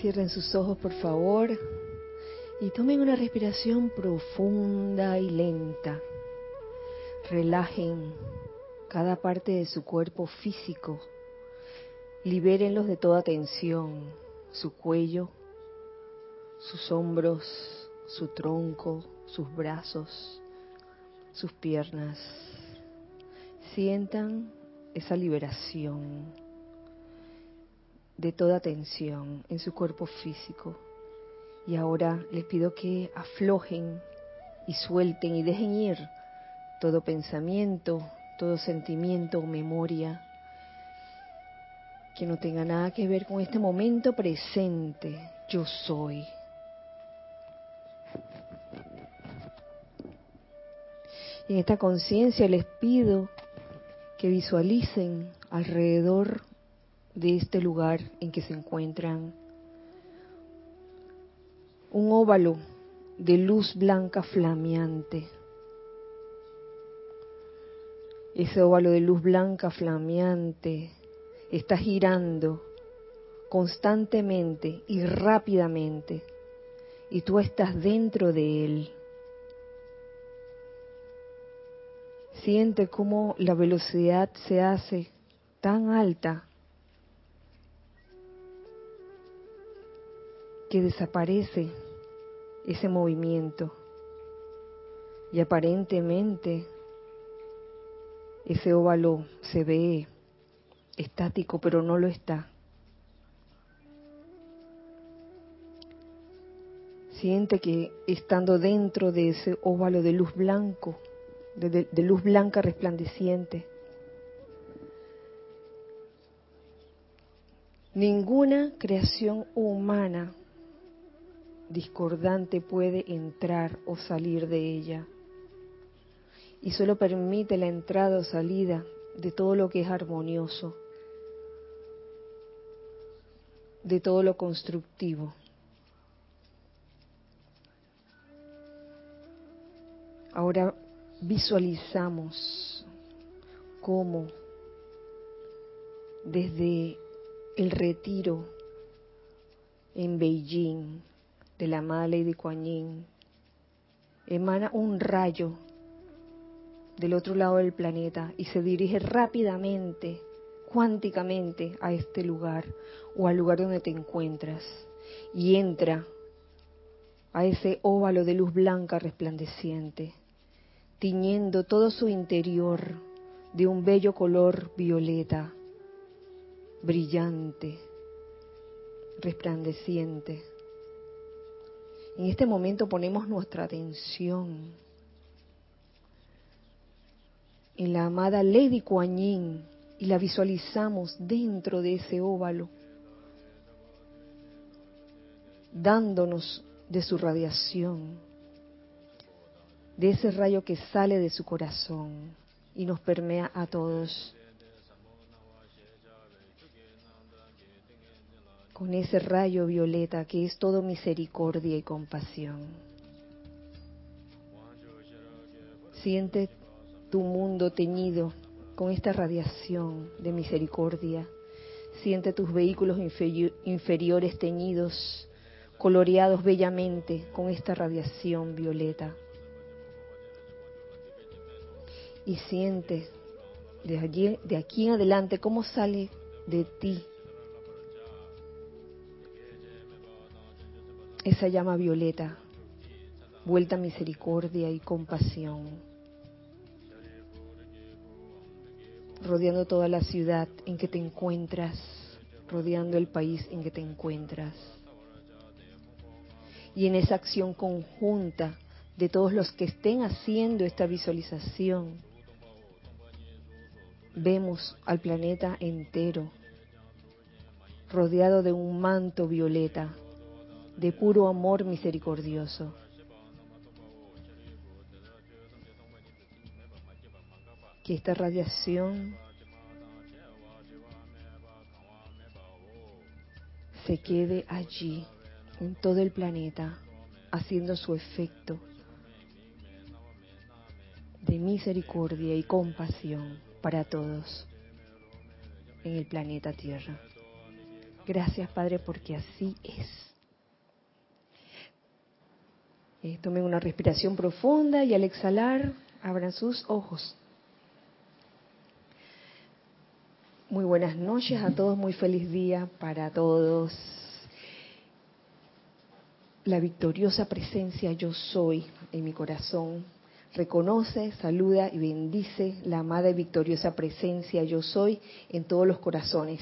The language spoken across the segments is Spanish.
Cierren sus ojos, por favor, y tomen una respiración profunda y lenta. Relajen cada parte de su cuerpo físico. Libérenlos de toda tensión, su cuello, sus hombros, su tronco, sus brazos, sus piernas. Sientan esa liberación de toda tensión en su cuerpo físico. Y ahora les pido que aflojen y suelten y dejen ir todo pensamiento, todo sentimiento o memoria que no tenga nada que ver con este momento presente. Yo soy. En esta conciencia les pido que visualicen alrededor de este lugar en que se encuentran un óvalo de luz blanca flameante. Ese óvalo de luz blanca flameante está girando constantemente y rápidamente y tú estás dentro de él. Siente cómo la velocidad se hace tan alta que desaparece ese movimiento y aparentemente ese óvalo se ve estático, pero no lo está. Siente que estando dentro de ese óvalo de luz blanco, de, de, luz blanca resplandeciente, ninguna creación humana discordante puede entrar o salir de ella. Y solo permite la entrada o salida de todo lo que es armonioso, de todo lo constructivo. Ahora visualizamos cómo desde el retiro en Beijing, de la amada Lady Kuan Yin, emana un rayo del otro lado del planeta y se dirige rápidamente, cuánticamente a este lugar o al lugar donde te encuentras y entra a ese óvalo de luz blanca resplandeciente, tiñendo todo su interior de un bello color violeta, brillante, resplandeciente. En este momento ponemos nuestra atención en la amada Lady Kuan Yin y la visualizamos dentro de ese óvalo, dándonos de su radiación, de ese rayo que sale de su corazón y nos permea a todos. Con ese rayo violeta que es todo misericordia y compasión. Siente tu mundo teñido con esta radiación de misericordia. Siente tus vehículos inferiores teñidos, coloreados bellamente con esta radiación violeta. Y siente de, de aquí en adelante cómo sale de ti esa llama violeta, vuelta a misericordia y compasión, rodeando toda la ciudad en que te encuentras, rodeando el país en que te encuentras. Y en esa acción conjunta de todos los que estén haciendo esta visualización, vemos al planeta entero rodeado de un manto violeta de puro amor misericordioso. Que esta radiación se quede allí, en todo el planeta, haciendo su efecto de misericordia y compasión para todos en el planeta Tierra. Gracias, Padre, porque así es. Eh, tomen una respiración profunda y al exhalar, abran sus ojos. Muy buenas noches a todos, muy feliz día para todos. La victoriosa presencia yo soy en mi corazón reconoce, saluda y bendice la amada y victoriosa presencia yo soy en todos los corazones.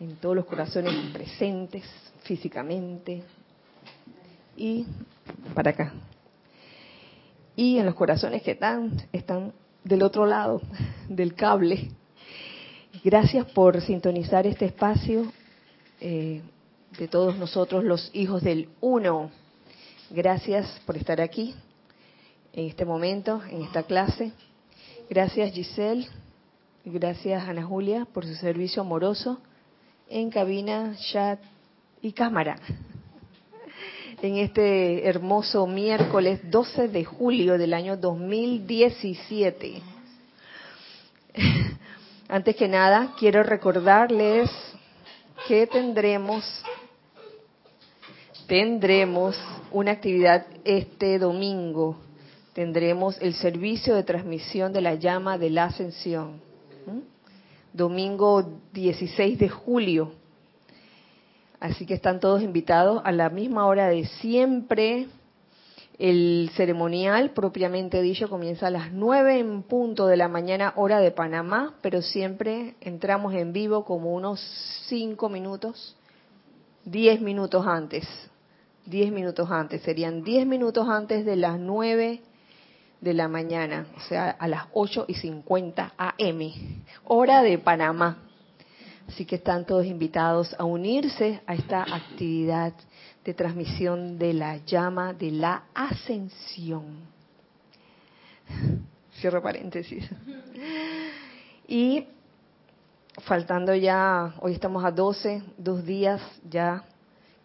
En todos los corazones presentes físicamente y para acá. Y en los corazones que están, están del otro lado del cable. Gracias por sintonizar este espacio eh, de todos nosotros los hijos del uno Gracias por estar aquí en este momento, en esta clase. Gracias Giselle, gracias Ana Julia por su servicio amoroso en cabina, chat y cámara. En este hermoso miércoles 12 de julio del año 2017. Antes que nada, quiero recordarles que tendremos tendremos una actividad este domingo. Tendremos el servicio de transmisión de la llama de la ascensión. Domingo 16 de julio. Así que están todos invitados a la misma hora de siempre. El ceremonial, propiamente dicho, comienza a las 9 en punto de la mañana, hora de Panamá, pero siempre entramos en vivo como unos 5 minutos, 10 minutos antes 10 minutos antes, serían 10 minutos antes de las 9 de la mañana, o sea, a las 8 y 50 AM, hora de Panamá. Así que están todos invitados a unirse a esta actividad de transmisión de la llama de la ascensión. Cierro paréntesis. Y faltando ya, hoy estamos a 12, dos días ya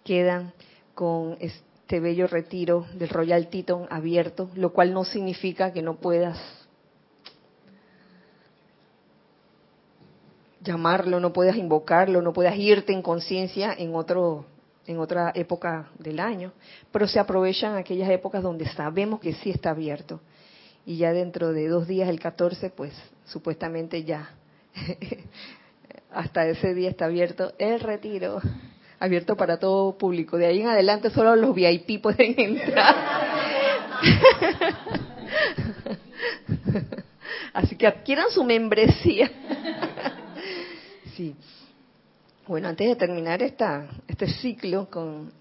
quedan con este bello retiro del Royal Teton abierto, lo cual no significa que no puedas llamarlo, no puedas invocarlo, no puedas irte en conciencia en otro en otra época del año, pero se aprovechan aquellas épocas donde sabemos que sí está abierto. Y ya dentro de dos días, el 14, pues supuestamente ya, hasta ese día está abierto el retiro abierto para todo público. De ahí en adelante solo los VIP pueden entrar. Así que adquieran su membresía. Sí. Bueno, antes de terminar esta, este ciclo con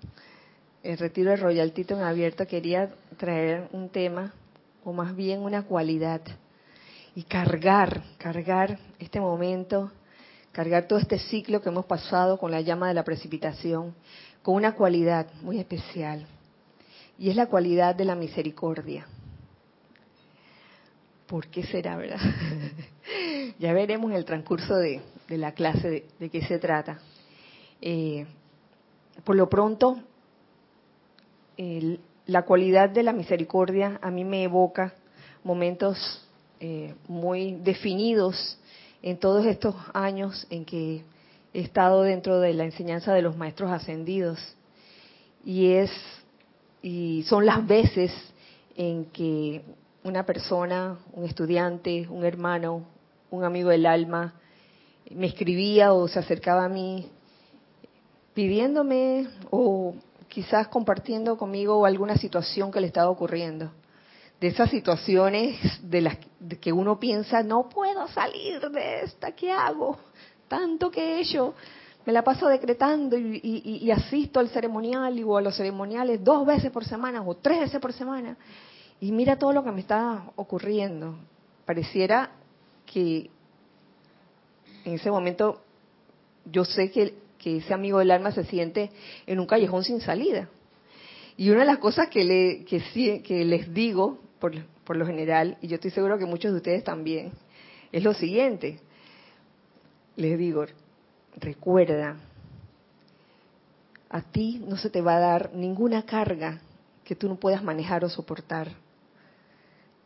el retiro de Royal Tito en abierto, quería traer un tema, o más bien una cualidad, y cargar, cargar este momento cargar todo este ciclo que hemos pasado con la llama de la precipitación con una cualidad muy especial. Y es la cualidad de la misericordia. ¿Por qué será, verdad? ya veremos en el transcurso de, la clase de, qué se trata. Eh, por lo pronto, la cualidad de la misericordia a mí me evoca momentos eh, muy definidos en todos estos años en que he estado dentro de la enseñanza de los maestros ascendidos y es y son las veces en que una persona, un estudiante, un hermano, un amigo del alma me escribía o se acercaba a mí pidiéndome o quizás compartiendo conmigo alguna situación que le estaba ocurriendo de esas situaciones de las que uno piensa, no puedo salir de esta, ¿qué hago? Tanto que hecho, me la paso decretando y, asisto al ceremonial o a los ceremoniales dos veces por semana o tres veces por semana. Y mira todo lo que me está ocurriendo. Pareciera que en ese momento yo sé que, ese amigo del alma se siente en un callejón sin salida. Y una de las cosas que, le, que, que les digo por, lo general, y yo estoy seguro que muchos de ustedes también, es lo siguiente. Les digo, recuerda, a ti no se te va a dar ninguna carga que tú no puedas manejar o soportar.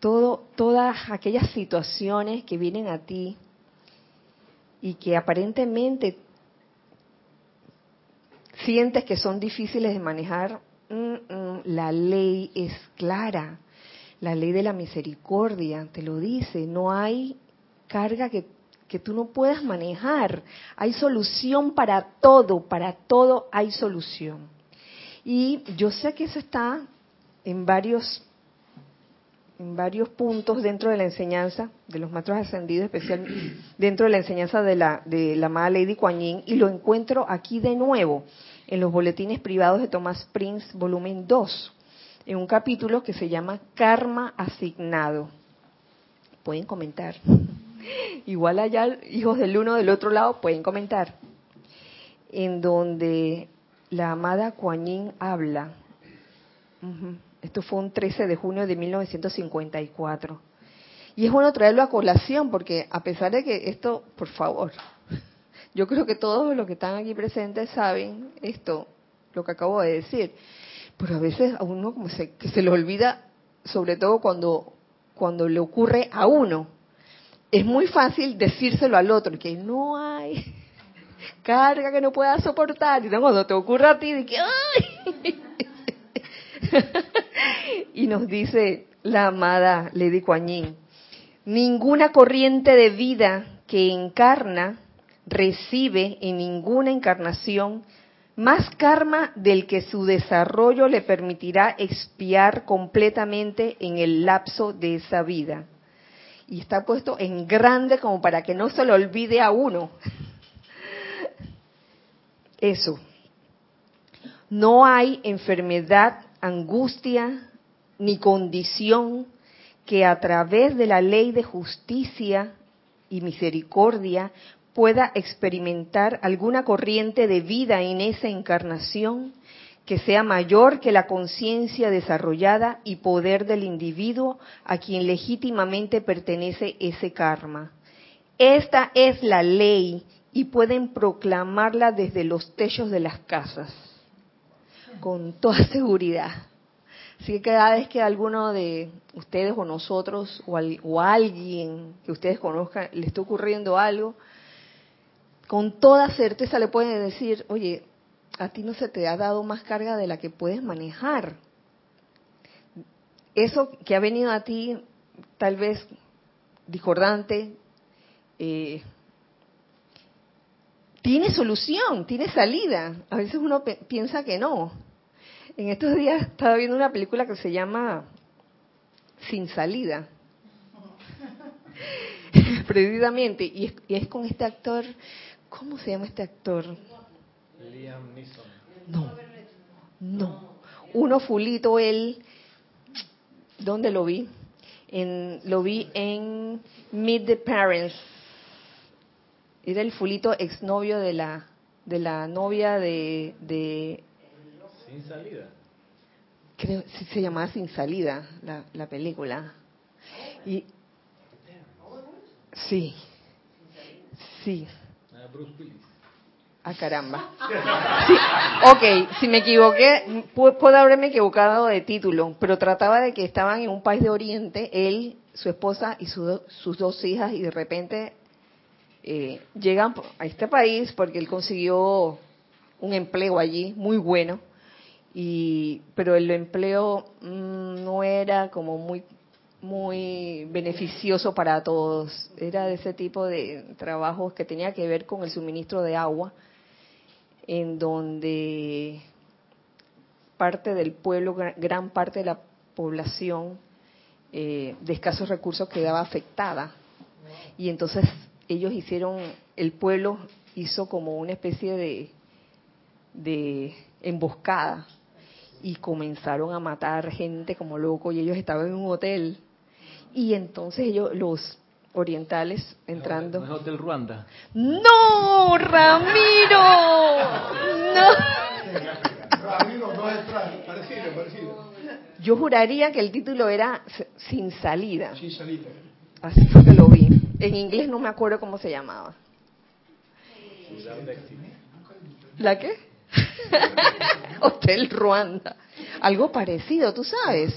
Todo, todas aquellas situaciones que vienen a ti y que aparentemente sientes que son difíciles de manejar, mm, mm, la ley es clara. La ley de la misericordia te lo dice, no hay carga que, que tú no puedas manejar. Hay solución para todo, para todo hay solución. Y yo sé que eso está en varios en varios puntos dentro de la enseñanza de los maestros ascendidos, especialmente dentro de la enseñanza de la, de la amada Lady Kuan Yin, y lo encuentro aquí de nuevo, en los boletines privados de Thomas Prince, volumen 2, en un capítulo que se llama Karma Asignado. Pueden comentar. Igual allá, hijos del uno del otro lado, pueden comentar. En donde la amada Kuan Yin habla. Esto fue un 13 de junio de 1954. Y es bueno traerlo a colación porque a pesar de que esto, por favor, yo creo que todos los que están aquí presentes saben esto, lo que acabo de decir. Pero a veces a uno como se, que se le olvida, sobre todo cuando, cuando le ocurre a uno. Es muy fácil decírselo al otro, que no hay carga que no pueda soportar. Y cuando te ocurre a ti, de que ¡ay! y nos dice la amada Lady Kuan Yin, ninguna corriente de vida que encarna recibe en ninguna encarnación más karma del que su desarrollo le permitirá expiar completamente en el lapso de esa vida. Y está puesto en grande como para que no se lo olvide a uno. Eso. No hay enfermedad angustia ni condición que a través de la ley de justicia y misericordia pueda experimentar alguna corriente de vida en esa encarnación que sea mayor que la conciencia desarrollada y poder del individuo a quien legítimamente pertenece ese karma. Esta es la ley y pueden proclamarla desde los techos de las casas con toda seguridad. Así que cada vez que alguno de ustedes o nosotros o, o alguien que ustedes conozcan le esté ocurriendo algo, con toda certeza le pueden decir, oye, a ti no se te ha dado más carga de la que puedes manejar. Eso que ha venido a ti, tal vez discordante, eh, tiene solución, tiene salida. A veces uno piensa que no. En estos días estaba viendo una película que se llama Sin Salida. Precisamente, y es, con este actor, ¿cómo se llama este actor? Liam Neeson. No, no. Uno fulito, él, ¿dónde lo vi? En, lo vi en Meet the Parents. Era el fulito exnovio de la de la novia de, de sin salida. Creo que se llamaba Sin salida la, la película. Y sí, sí. Ah, Bruce Willis. Ah, caramba. Sí, ok, si me equivoqué, puedo haberme equivocado de título, pero trataba de que estaban en un país de Oriente, él, su esposa y sus dos hijas, y de repente eh, llegan a este país porque él consiguió un empleo allí muy bueno y pero el empleo mm, no era como muy muy beneficioso para todos. Era de ese tipo de trabajos que tenía que ver con el suministro de agua en donde parte del pueblo gran parte de la población eh, de escasos recursos quedaba afectada. Y entonces ellos hicieron el pueblo hizo como una especie de de emboscada y comenzaron a matar gente como loco y ellos estaban en un hotel y entonces ellos los orientales entrando. ¿No es Hotel Ruanda? No, Ramiro. No. Ramiro no es parecido, parecido. Yo juraría que el título era Sin salida. Sin salida. Así fue que lo vi. En inglés no me acuerdo cómo se llamaba. ¿La qué? Hotel Ruanda. Algo parecido, tú sabes.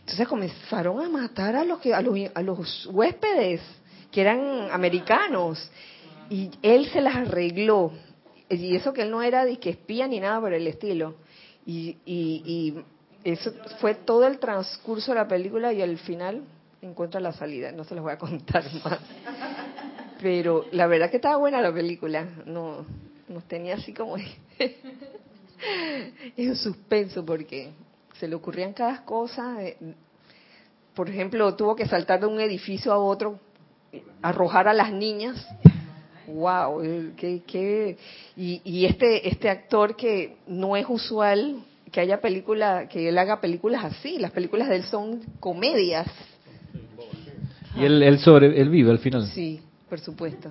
Entonces comenzaron a matar a los, que, a los, huéspedes que eran americanos. Y él se las arregló. Y eso que él no era de que espía ni nada por el estilo. Y, y, y eso fue todo el transcurso de la película y al final encuentra la salida. No se los voy a contar más. Pero la verdad que estaba buena la película. No, nos tenía así como en suspenso porque se le ocurrían cada cosa. eh, Por ejemplo, tuvo que saltar de un edificio a otro, arrojar a las niñas. Wow, qué, qué- y, y este este actor que no es usual que haya película, que él haga películas así. Las películas de él son comedias. Y él, él, sobre, él vive al final. Sí, por supuesto.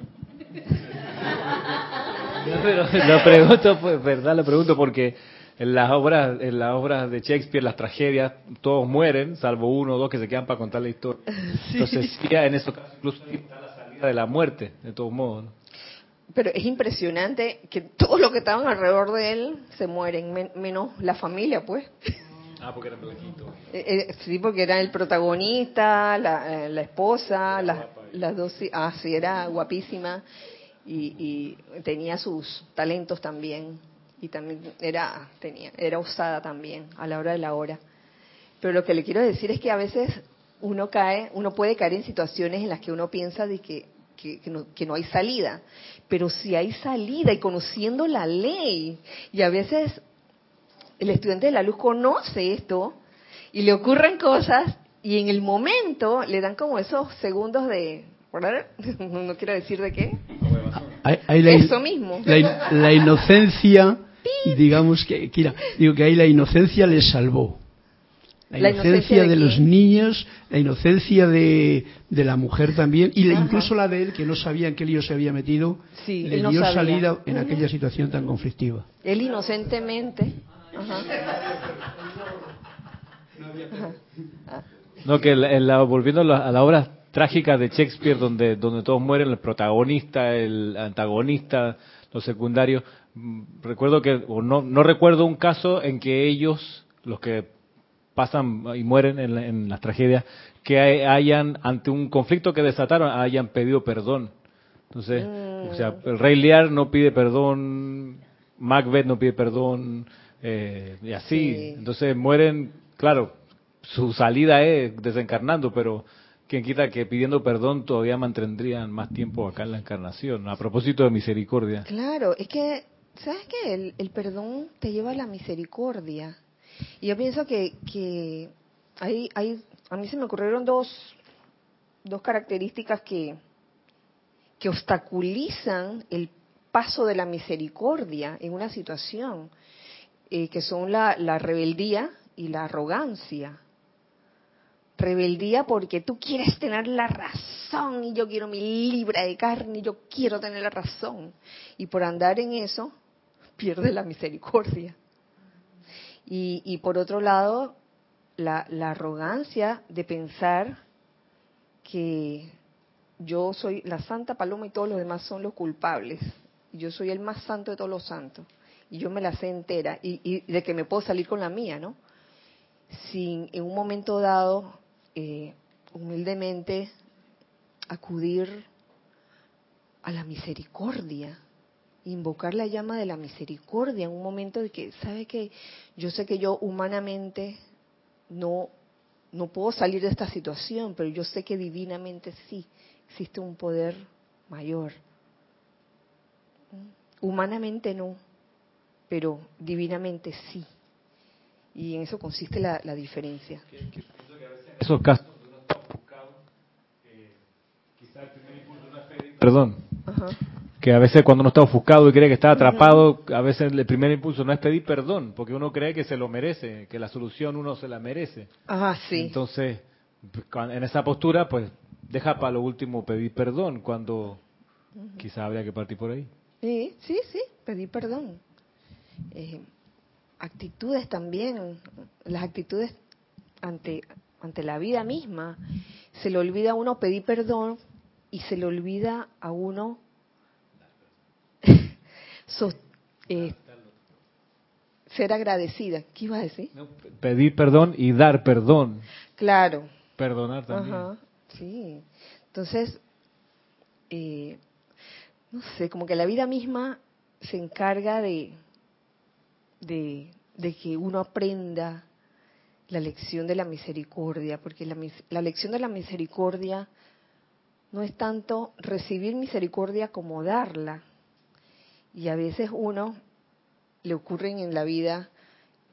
No, pero lo pregunto, pues, verdad, lo pregunto porque en las obras, en las obras de Shakespeare, las tragedias, todos mueren, salvo uno o dos que se quedan para contar la historia. Entonces, sí, en esos casos incluso está la salida de la muerte, de todos modos. ¿no? Pero es impresionante que todos los que estaban alrededor de él se mueren, men- menos la familia, pues. Ah, porque era blanquito. Eh, eh, sí, porque era el protagonista, la, eh, la esposa, las, las dos. Ah, sí, era guapísima y, y tenía sus talentos también. Y también era, tenía, era osada también a la hora de la hora. Pero lo que le quiero decir es que a veces uno cae, uno puede caer en situaciones en las que uno piensa de que, que, no, que no hay salida. Pero si hay salida y conociendo la ley, y a veces el estudiante de la luz conoce esto y le ocurren cosas y en el momento le dan como esos segundos de no quiero decir de qué Hay- hay la, Eso mismo. La, in- la inocencia, digamos que, Kira, digo que ahí la inocencia les salvó. La, ¿La inocencia, de de, los niños, la inocencia de, de la mujer también, y la- incluso la de él, que no sabía en qué lío se había metido, Sí, le no dio sabía. salida en aquella situación tan conflictiva. él inocentemente ajá, No, que en la- en la- volviendo a, la- a las obras trágicas de Shakespeare, donde, donde todos mueren, el protagonista, el antagonista, los secundarios, mm, recuerdo que, o no, no recuerdo un caso en que ellos, los que pasan y mueren en, la- en las tragedias, que hay- hayan, ante un conflicto que desataron, hayan pedido perdón. Entonces, o sea, el Rey Lear no pide perdón, Macbeth no pide perdón, eh, y así. Sí. Entonces mueren, claro, su salida es desencarnando, pero quien quita que pidiendo perdón todavía mantendrían más tiempo acá en la encarnación. A propósito de misericordia. claro es que sabes qué? el, perdón te lleva a la misericordia y yo pienso que que a mí se me ocurrieron dos dos características que que obstaculizan el paso de la misericordia en una situación, eh, que son la rebeldía y la arrogancia. Rebeldía porque tú quieres tener la razón y yo quiero mi libra de carne y yo quiero tener la razón. Y por andar en eso, pierdes la misericordia. Y, y por otro lado, la, la arrogancia de pensar que yo soy la santa paloma y todos los demás son los culpables. Yo soy el más santo de todos los santos. Y yo me la sé entera. Y, y de que me puedo salir con la mía, ¿no? Sin en un momento dado, eh, humildemente, acudir a la misericordia. Invocar la llama de la misericordia en un momento de que, ¿sabe que Yo sé que yo humanamente no no puedo salir de esta situación, pero yo sé que divinamente sí existe un poder mayor. Humanamente no, pero divinamente sí. Y en eso consiste la, la diferencia. Esos casos donde uno está ofuscado, quizá el primer impulso no es pedir perdón. Ajá. Que a veces cuando uno está ofuscado y cree que está atrapado, a veces el primer impulso no es pedir perdón, porque uno cree que se lo merece, que la solución uno se la merece. Ah, sí. Entonces, en esa postura, pues deja para lo último pedir perdón, cuando quizá habría que partir por ahí. Sí, sí, sí, pedí perdón. Eh, actitudes también, las actitudes ante, ante la vida misma. Se le olvida a uno pedir perdón y se le olvida a uno eh, ser agradecida. ¿Qué iba a decir? ¿no? Pedir perdón y dar perdón. Claro. Perdonar también. Ajá, sí. Entonces, eh, no sé, como que la vida misma se encarga de, de, de que uno aprenda la lección de la misericordia, porque la, la lección de la misericordia no es tanto recibir misericordia como darla. Y a veces uno le ocurren en la vida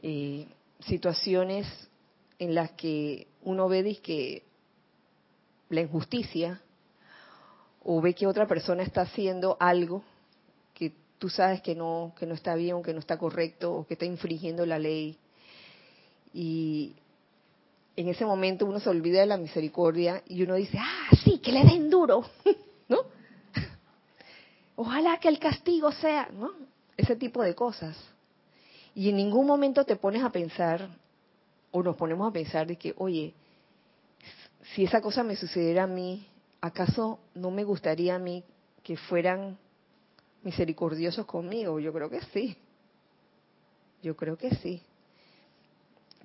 eh, situaciones en las que uno ve que la injusticia o ve que otra persona está haciendo algo que tú sabes que no que no está bien o que no está correcto o que está infringiendo la ley y en ese momento uno se olvida de la misericordia y uno dice ah sí que le den duro no ojalá que el castigo sea no ese tipo de cosas y en ningún momento te pones a pensar o nos ponemos a pensar de que oye si esa cosa me sucediera a mí, ¿acaso no me gustaría a mí que fueran misericordiosos conmigo? Yo creo que sí. Yo creo que sí.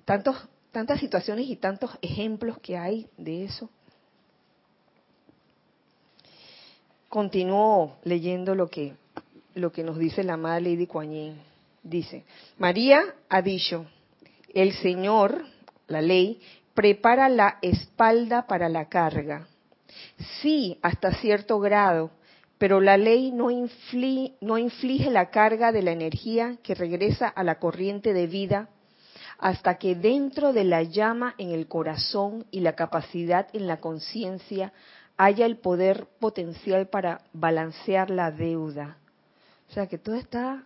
Tantos, tantas situaciones y tantos ejemplos que hay de eso. Continúo leyendo lo que, lo que nos dice la amada Lady Kuan Dice, María ha dicho, el Señor, la ley, prepara la espalda para la carga. Sí, hasta cierto grado, pero la ley no, no inflige la carga de la energía que regresa a la corriente de vida hasta que dentro de la llama en el corazón y la capacidad en la conciencia haya el poder potencial para balancear la deuda. O sea que todo está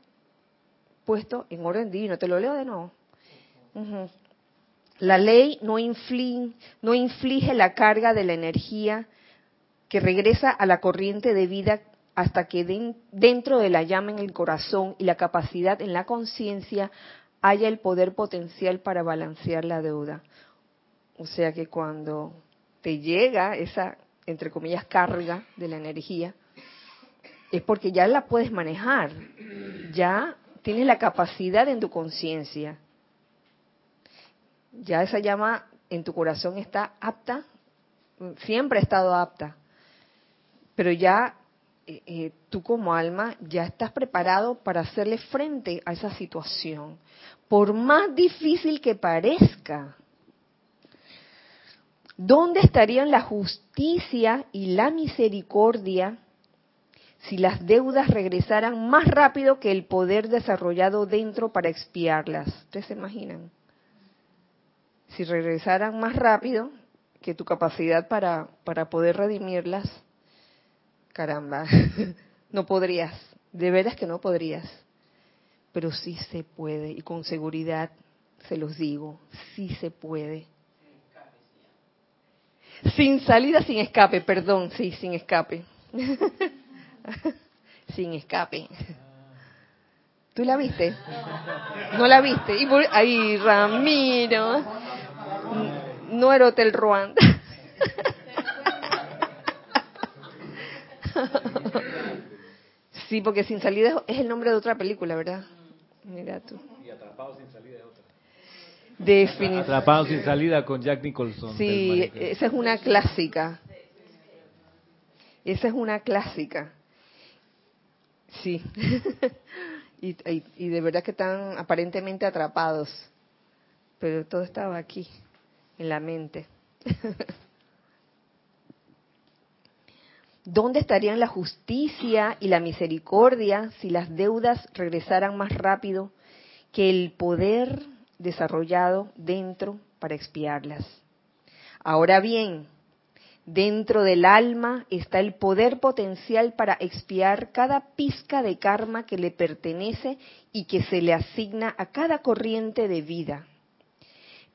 puesto en orden divino. Te lo leo de nuevo. La ley no inflige, no inflige la carga de la energía que regresa a la corriente de vida hasta que dentro de la llama en el corazón y la capacidad en la conciencia haya el poder potencial para balancear la deuda. O sea que cuando te llega esa, entre comillas, carga de la energía, es porque ya la puedes manejar, ya tienes la capacidad en tu conciencia. Ya esa llama en tu corazón está apta, siempre ha estado apta, pero ya eh, eh, tú como alma ya estás preparado para hacerle frente a esa situación, por más difícil que parezca. ¿Dónde estarían la justicia y la misericordia si las deudas regresaran más rápido que el poder desarrollado dentro para expiarlas? ¿Ustedes se imaginan? si regresaran más rápido que tu capacidad para, para poder redimirlas, caramba, no podrías, de veras que no podrías, pero sí se puede y con seguridad se los digo, sí se puede. Sin salida, sin escape, perdón, sí, sin escape. sin escape. ¿Tú la viste? ¿No la viste? Y ahí, Ramiro no era Hotel Ruanda. Sí, porque Sin Salida es el nombre de otra película, ¿verdad? Mira tú. Y Atrapado sin salida es otra. Definitivamente. Atrapado sin salida con Jack Nicholson. Sí, esa es una clásica. Esa es una clásica. Sí. y, y, y de verdad que están aparentemente atrapados. Pero todo estaba aquí en la mente. ¿Dónde estarían la justicia y la misericordia si las deudas regresaran más rápido que el poder desarrollado dentro para expiarlas? Ahora bien, dentro del alma está el poder potencial para expiar cada pizca de karma que le pertenece y que se le asigna a cada corriente de vida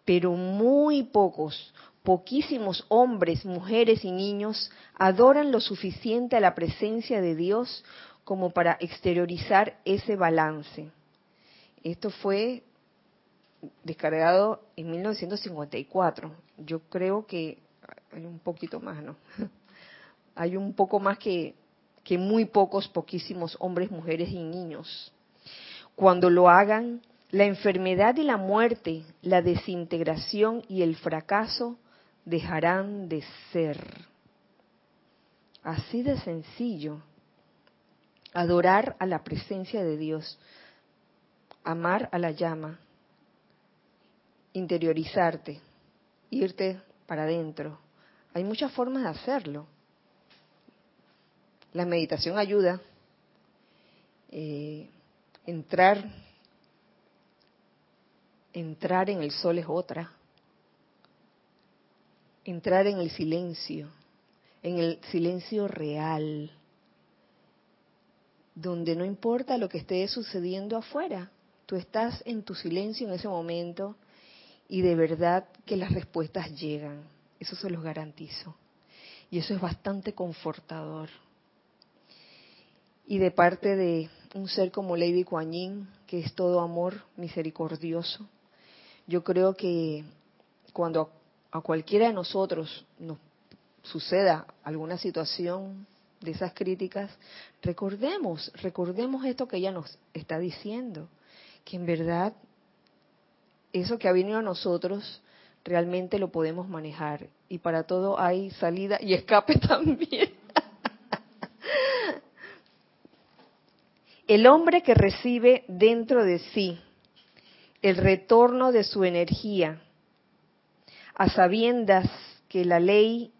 pero muy pocos, poquísimos hombres, mujeres y niños adoran lo suficiente a la presencia de Dios como para exteriorizar ese balance. Esto fue descargado en 1954. Yo creo que hay un poquito más, ¿no? Hay un poco más que, que muy pocos, poquísimos hombres, mujeres y niños. Cuando lo hagan, la enfermedad y la muerte, la desintegración y el fracaso dejarán de ser. Así de sencillo. adorar a la presencia de Dios, amar a la llama, interiorizarte, irte para adentro. Hay muchas formas de hacerlo. La meditación ayuda. Eh, entrar, entrar en el sol es otra. Entrar en el silencio, en el silencio real, donde no importa lo que esté sucediendo afuera, tú estás en tu silencio en ese momento y de verdad que las respuestas llegan. Eso se los garantizo. Y eso es bastante confortador. Y de parte de un ser como Lady Kuan Yin, que es todo amor misericordioso, yo creo que cuando a cualquiera de nosotros nos suceda alguna situación de esas críticas, recordemos, recordemos esto que ella nos está diciendo, que en verdad eso que ha venido a nosotros realmente lo podemos manejar y para todo hay salida y escape también. El hombre que recibe dentro de sí el retorno de su energía, a sabiendas que la ley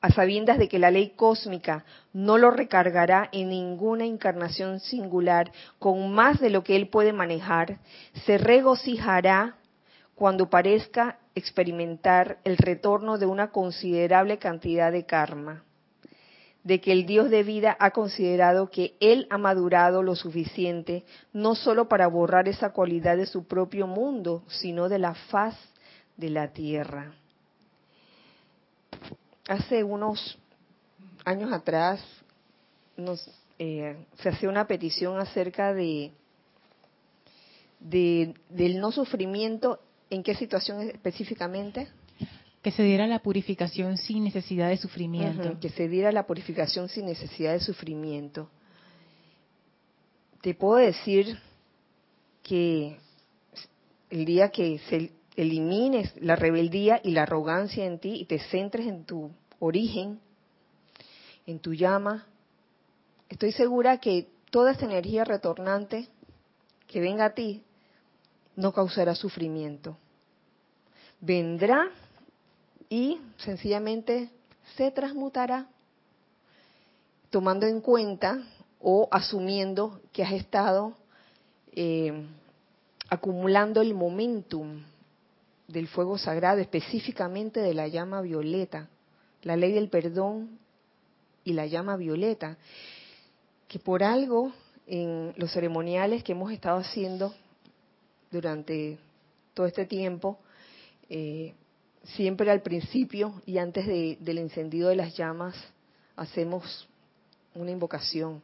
a sabiendas de que la ley cósmica no lo recargará en ninguna encarnación singular con más de lo que él puede manejar, se regocijará cuando parezca experimentar el retorno de una considerable cantidad de karma, de que el Dios de vida ha considerado que Él ha madurado lo suficiente no solo para borrar esa cualidad de su propio mundo, sino de la faz de la tierra. Hace unos años atrás nos, eh, se hacía una petición acerca de, de, del no sufrimiento ¿En qué situación específicamente? Que se diera la purificación sin necesidad de sufrimiento. que se diera la purificación sin necesidad de sufrimiento. Te puedo decir que el día que se elimines la rebeldía y la arrogancia en ti y te centres en tu origen, en tu llama, estoy segura que toda esa energía retornante que venga a ti no causará sufrimiento. Vendrá y sencillamente se transmutará tomando en cuenta o asumiendo que has estado eh, acumulando el momentum del fuego sagrado, específicamente de la llama violeta, la ley del perdón y la llama violeta, que por algo en los ceremoniales que hemos estado haciendo durante todo este tiempo, eh, siempre al principio y antes del encendido de las llamas hacemos una invocación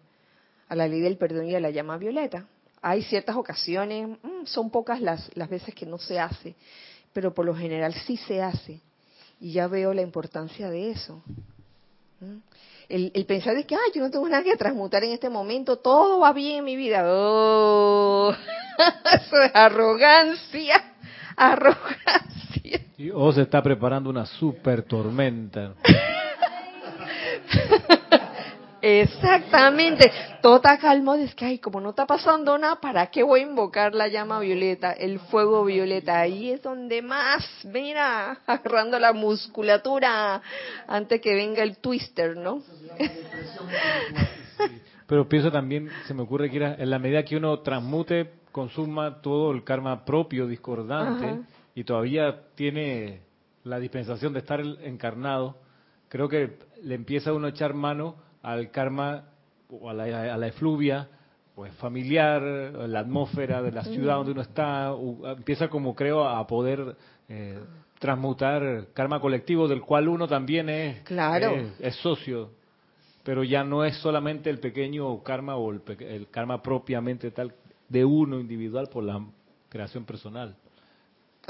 a la ley del perdón y a la llama violeta. Hay ciertas ocasiones, mm, son pocas las, las veces que no se hace, pero por lo general sí se hace. Y ya veo la importancia de eso. ¿Mm? El, el, pensar de que, ay, yo no tengo nada que transmutar en este momento, todo va bien en mi vida. Oh, eso es arrogancia, arrogancia. Y o se está preparando una super tormenta. Exactamente. Tota calmo es que, ay, como no está pasando nada, ¿para qué voy a invocar la llama violeta, el fuego violeta? Ahí es donde más, mira, agarrando la musculatura antes que venga el twister, ¿no? Pero pienso también, se me ocurre que era, en la medida que uno transmute, consuma todo el karma propio discordante, y todavía tiene la dispensación de estar encarnado, creo que le empieza uno a echar mano al karma o a la, efluvia pues familiar, la atmósfera de la ciudad donde uno está, empieza como creo a poder eh, transmutar karma colectivo del cual uno también es, claro. es, socio, pero ya no es solamente el pequeño karma o el, el karma propiamente tal de uno individual por la creación personal.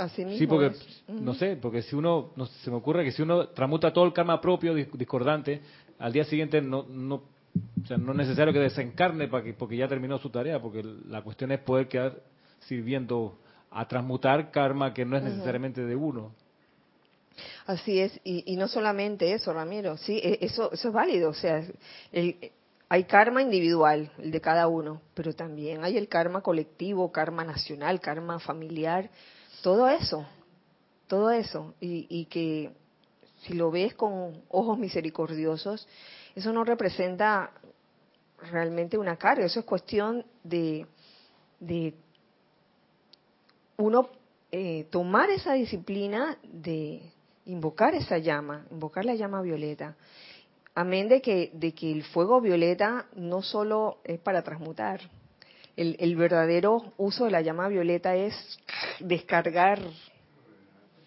Sí, porque, no sé, porque si uno, se me ocurre que si uno tramuta todo el karma propio discordante, al día siguiente no, no, o sea, no es necesario que desencarne para que, porque ya terminó su tarea, porque la cuestión es poder quedar sirviendo a transmutar karma que no es necesariamente de uno. Así es, y, y, no solamente eso, Ramiro, sí, e, eso, eso es válido, o sea, el, hay karma individual, el de cada uno, pero también hay el karma colectivo, karma nacional, karma familiar, todo eso, todo eso. Y, y que si lo ves con ojos misericordiosos, eso no representa realmente una carga, eso es cuestión de, de uno eh, tomar esa disciplina de invocar esa llama, invocar la llama violeta. Amén de que, de que el fuego violeta no solo es para transmutar, el, el verdadero uso de la llama violeta es descargar,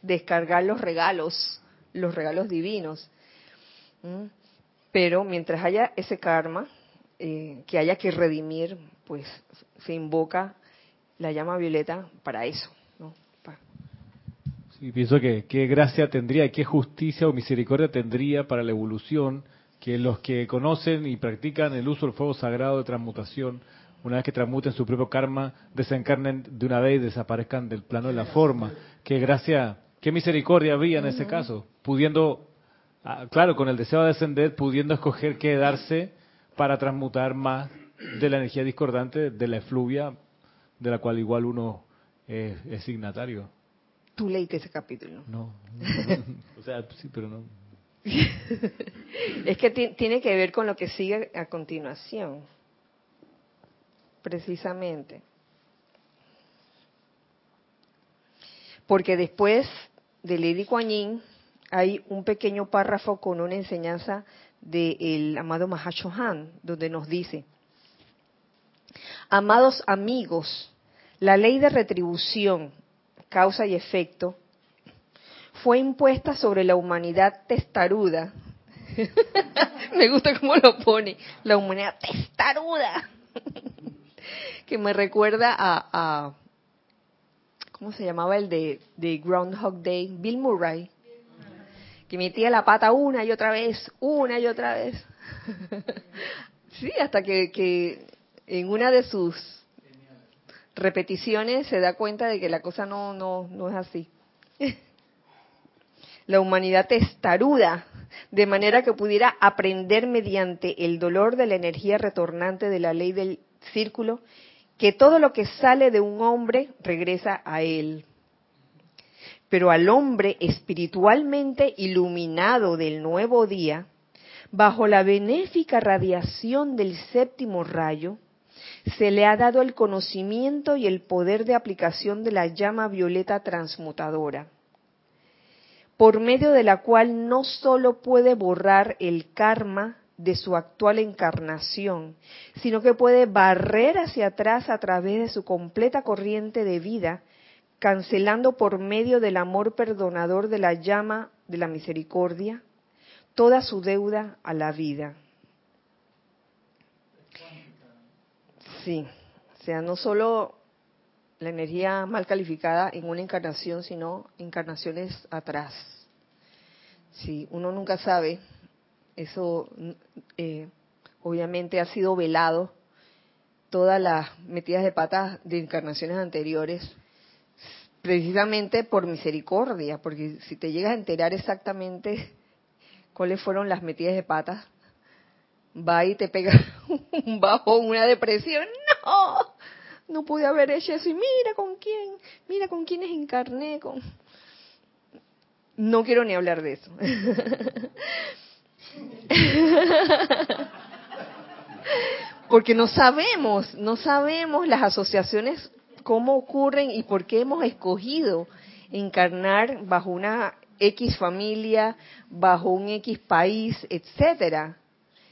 descargar los regalos, los regalos divinos. Pero mientras haya ese karma eh, que haya que redimir, pues se invoca la llama violeta para eso. ¿no? Para- Sí, pienso que qué gracia tendría, qué justicia o misericordia tendría para la evolución que los que conocen y practican el uso del fuego sagrado de transmutación, una vez que transmuten su propio karma, desencarnen de una vez y desaparezcan del plano de la forma. Qué gracia, qué misericordia habría en ese caso, pudiendo, ah, claro, con el deseo de ascender, pudiendo escoger quedarse para transmutar más de la energía discordante de la efluvia, de la cual igual uno es signatario. Tú leíste ese capítulo. No. o sea, sí, pero no. Es que ti- tiene que ver con lo que sigue a continuación. Precisamente. Porque después de Lady Kuan Yin hay un pequeño párrafo con una enseñanza del amado Mahashohan, donde nos dice, amados amigos, la ley de retribución, causa y efecto, fue impuesta sobre la humanidad testaruda. me gusta cómo lo pone, la humanidad testaruda. que me recuerda a- ¿cómo se llamaba el de, Groundhog Day? Bill Murray. Que metía la pata una y otra vez, una y otra vez. sí, hasta que, que en una de sus repeticiones se da cuenta de que la cosa no, no, no es así. La humanidad testaruda, de manera que pudiera aprender mediante el dolor de la energía retornante de la ley del círculo, que todo lo que sale de un hombre regresa a él. Pero al hombre espiritualmente iluminado del nuevo día, bajo la benéfica radiación del séptimo rayo, se le ha dado el conocimiento y el poder de aplicación de la llama violeta transmutadora, por medio de la cual no sólo puede borrar el karma de su actual encarnación, sino que puede barrer hacia atrás a través de su completa corriente de vida, cancelando por medio del amor perdonador de la llama de la misericordia toda su deuda a la vida. Sí, o sea, no solo la energía mal calificada en una encarnación, sino encarnaciones atrás. Sí, uno nunca sabe, eso eh, obviamente ha sido velado, todas las metidas de patas de encarnaciones anteriores, precisamente por misericordia, porque si te llegas a enterar exactamente cuáles fueron las metidas de patas, va y te pega un bajón, una depresión. No, no pude haber hecho eso. Y mira con quién, mira con quiénes encarné. Con... No quiero ni hablar de eso. Porque no sabemos, no sabemos las asociaciones, cómo ocurren y por qué hemos escogido encarnar bajo una X familia, bajo un X país, etcétera.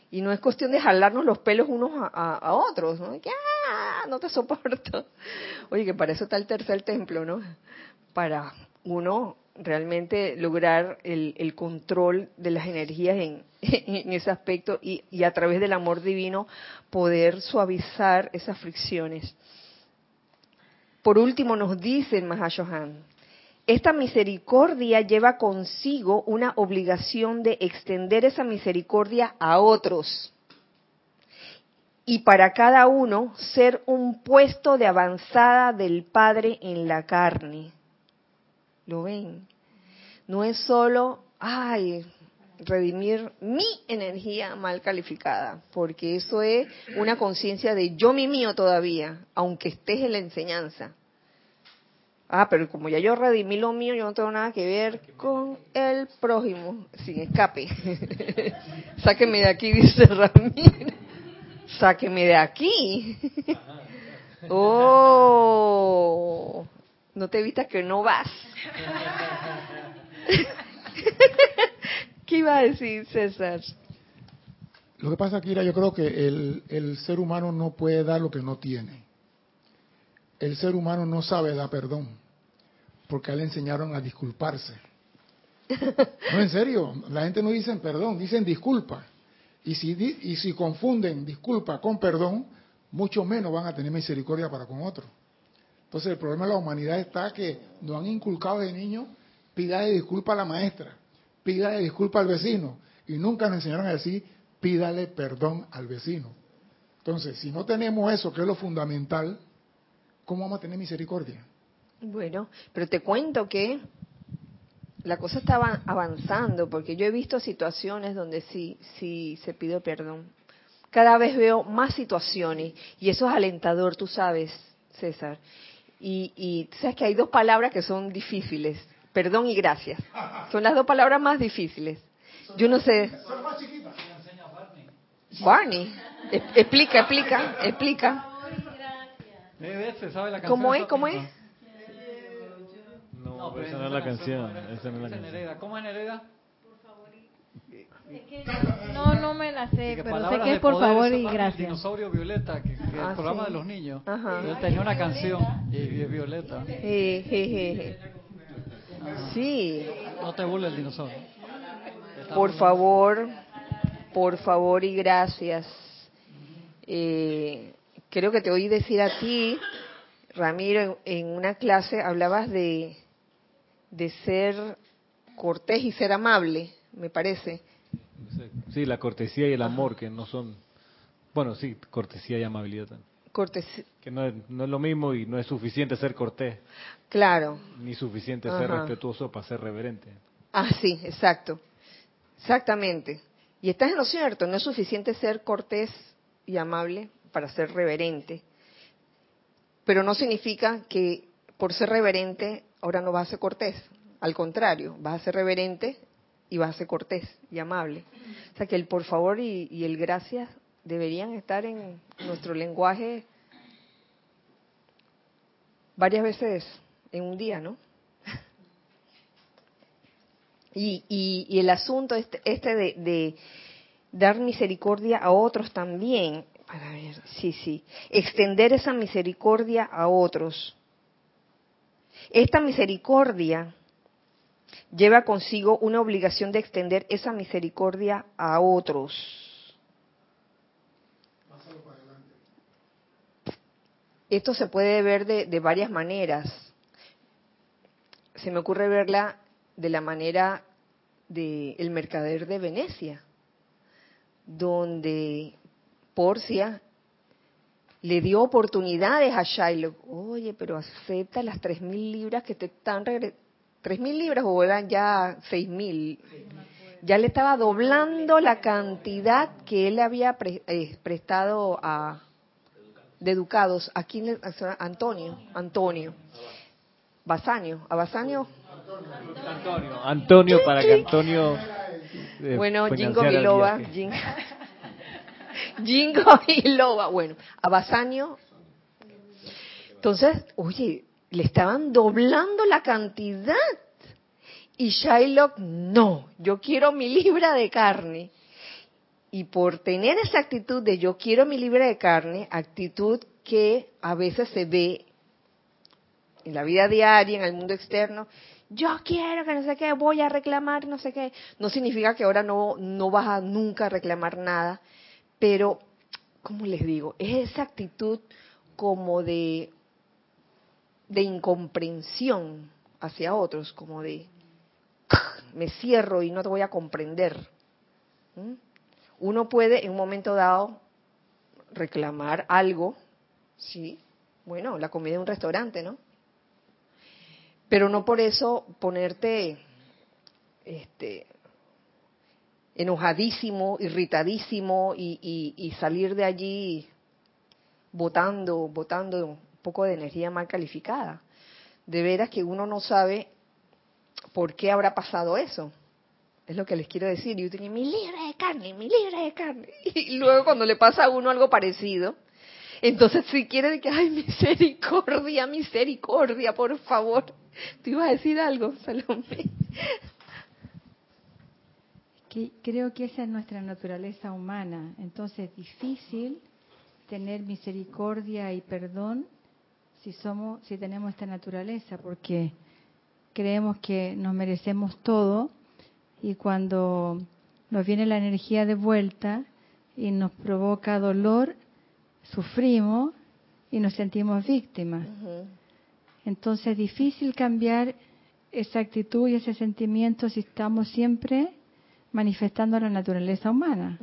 Y no es cuestión de jalarnos los pelos unos a, otros, ¿no? Que, ah, no te soporto. Oye, que para eso está el tercer templo, ¿no? Para uno realmente lograr el, el control de las energías en, en ese aspecto y, a través del amor divino poder suavizar esas fricciones. Por último, nos dice el Mahashohan, esta misericordia lleva consigo una obligación de extender esa misericordia a otros. Y para cada uno ser un puesto de avanzada del Padre en la carne. ¿Lo ven? No es solo, ay, redimir mi energía mal calificada, porque eso es una conciencia de yo mi mío todavía, aunque estés en la enseñanza. Ah, pero como ya yo redimí lo mío, yo no tengo nada que ver con el prójimo, sin escape. Sáqueme de aquí, dice Ramírez. Sáqueme de aquí. oh, no te vistas que no vas. ¿Qué iba a decir César? Lo que pasa, Kira, yo creo que el, el ser humano no puede dar lo que no tiene. El ser humano no sabe dar perdón, porque le enseñaron a disculparse. No, en serio, la gente no dice perdón, dicen disculpa. Y si, y si confunden disculpa con perdón, mucho menos van a tener misericordia para con otros. Entonces el problema de la humanidad está que nos han inculcado de niños, pídale disculpa a la maestra, pídale disculpa al vecino, y nunca nos enseñaron a decir, pídale perdón al vecino. Entonces, si no tenemos eso, que es lo fundamental, ¿cómo vamos a tener misericordia? Bueno, pero te cuento que la cosa estaba avanzando, porque yo he visto situaciones donde sí, sí se pide perdón. Cada vez veo más situaciones, y eso es alentador, tú sabes, César. Y, y sabes que hay dos palabras que son difíciles, perdón y gracias. Son las dos palabras más difíciles. Yo no sé. Barney, es- explica, explica, explica. ¿Cómo es? ¿Cómo es? No, pero esa no es la canción. Esa no es la es canción. ¿Cómo es Nereida? No, no me la sé, pero sé que es por favor y gracias. Dinosaurio Violeta, que, que Ah, el programa sí. de los niños. Ajá. Él tenía una canción y, y es Violeta. Sí, No te burles el dinosaurio. por favor, por favor y gracias. Eh, creo que te oí decir a ti, Ramiro, en, en una clase hablabas de, de ser cortés y ser amable, me parece. Sí, la cortesía y el amor, que no son... Bueno, sí, cortesía y amabilidad también. Que no es, no es lo mismo y no es suficiente ser cortés, claro. ni suficiente ser Ajá. respetuoso para ser reverente. Ah, sí, exacto. Exactamente. Y estás en lo cierto, no es suficiente ser cortés y amable para ser reverente. Pero no significa que por ser reverente ahora no vas a ser cortés. Al contrario, vas a ser reverente y vas a ser cortés y amable. O sea que el por favor y, y el gracias deberían estar en nuestro lenguaje varias veces en un día, ¿no? Y, el asunto este, este de, de dar misericordia a otros también, a ver, sí, sí, extender esa misericordia a otros. Esta misericordia lleva consigo una obligación de extender esa misericordia a otros. Esto se puede ver de varias maneras. Se me ocurre verla de la manera de el mercader de Venecia, donde Porcia le dio oportunidades a Shylock. Oye, pero acepta las tres mil libras que te están tres mil libras o eran ya seis mil. Ya le estaba doblando la cantidad que él había pre- eh, prestado a de educados. ¿A quién le- a Antonio, Antonio. Basanio, a Basanio Antonio, Antonio para que Antonio... eh, Bueno, Jingo Biloba, Jingo Biloba, bueno, a Basanio. Entonces, oye, le estaban doblando la cantidad. Y Shylock, no, yo quiero mi libra de carne. Y por tener esa actitud de yo quiero mi libra de carne, actitud que a veces se ve en la vida diaria, en el mundo externo, yo quiero que no sé qué, voy a reclamar no sé qué. No significa que ahora no, no vas a nunca reclamar nada, pero, ¿cómo les digo? Es esa actitud como de, de incomprensión hacia otros, como de, me cierro y no te voy a comprender. Uno puede en un momento dado reclamar algo, sí, bueno, la comida en un restaurante, ¿no? Pero no por eso ponerte este enojadísimo, irritadísimo y, y- y salir de allí botando, botando un poco de energía mal calificada. De veras que uno no sabe por qué habrá pasado eso. Es lo que les quiero decir. Y yo tenía mi libra de carne, mi libra de carne. Y luego cuando le pasa a uno algo parecido, entonces si quiere que, ay, misericordia, misericordia, por favor. ¿Tú ibas a decir algo, Salomé? Creo que esa es nuestra naturaleza humana. Entonces es difícil tener misericordia y perdón si somos, si tenemos esta naturaleza, porque creemos que nos merecemos todo y cuando nos viene la energía de vuelta y nos provoca dolor, sufrimos y nos sentimos víctimas. Entonces es difícil cambiar esa actitud y ese sentimiento si estamos siempre manifestando la naturaleza humana.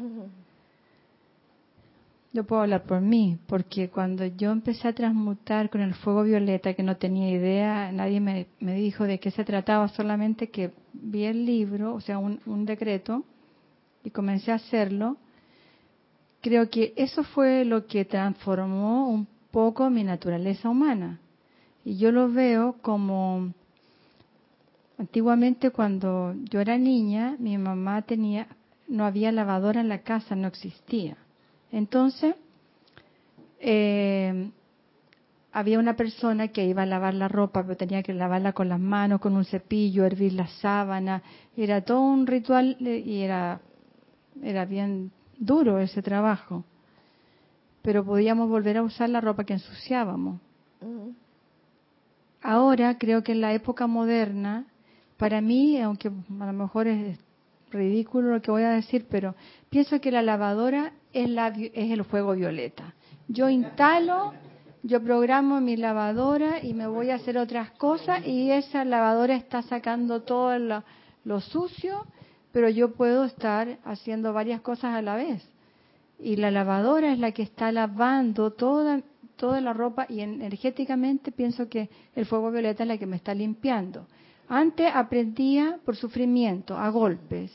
Yo puedo hablar por mí, porque cuando yo empecé a transmutar con el fuego violeta, que no tenía idea, nadie me, me dijo de qué se trataba, solamente que vi el libro, o sea, un, un decreto, y comencé a hacerlo. Creo que eso fue lo que transformó un poco mi naturaleza humana. Y yo lo veo como antiguamente cuando yo era niña, mi mamá tenía, no había lavadora en la casa, no existía. Entonces, eh, había una persona que iba a lavar la ropa, pero tenía que lavarla con las manos, con un cepillo, hervir la sábana. Era todo un ritual eh, y era, era bien duro ese trabajo. Pero podíamos volver a usar la ropa que ensuciábamos. Ahora creo que en la época moderna, para mí, aunque a lo mejor es ridículo lo que voy a decir, pero pienso que la lavadora es, la, es el fuego violeta. Yo instalo, yo programo mi lavadora y me voy a hacer otras cosas y esa lavadora está sacando todo lo, lo sucio, pero yo puedo estar haciendo varias cosas a la vez. Y la lavadora es la que está lavando toda, toda la ropa y energéticamente pienso que el fuego violeta es la que me está limpiando. Antes aprendía por sufrimiento, a golpes.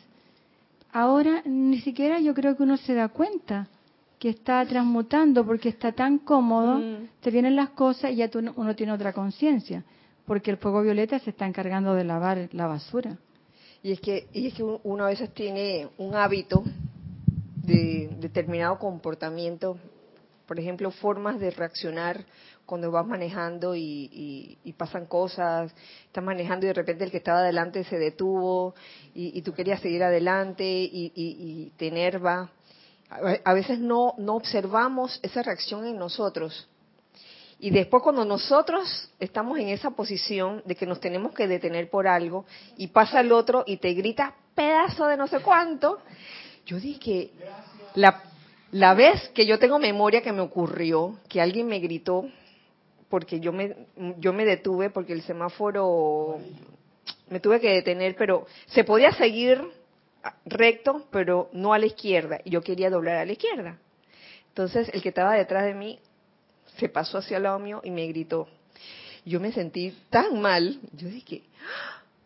Ahora ni siquiera yo creo que uno se da cuenta que está transmutando porque está tan cómodo, Mm. te vienen las cosas y ya tú no- uno tiene otra conciencia, porque el fuego violeta se está encargando de lavar la basura. Y es que, y es que uno a veces tiene un hábito de determinado comportamiento, por ejemplo, formas de reaccionar cuando vas manejando y, pasan cosas, estás manejando y de repente el que estaba adelante se detuvo y, tú querías seguir adelante y, te enerva. A veces no, no observamos esa reacción en nosotros. Y después cuando nosotros estamos en esa posición de que nos tenemos que detener por algo y pasa el otro y te grita pedazo de no sé cuánto, yo dije la vez que yo tengo memoria que me ocurrió, que alguien me gritó porque yo me, yo me detuve porque el semáforo me tuve que detener, pero se podía seguir recto, pero no a la izquierda, y yo quería doblar a la izquierda. Entonces el que estaba detrás de mí se pasó hacia el lado mío y me gritó. Yo me sentí tan mal, yo dije,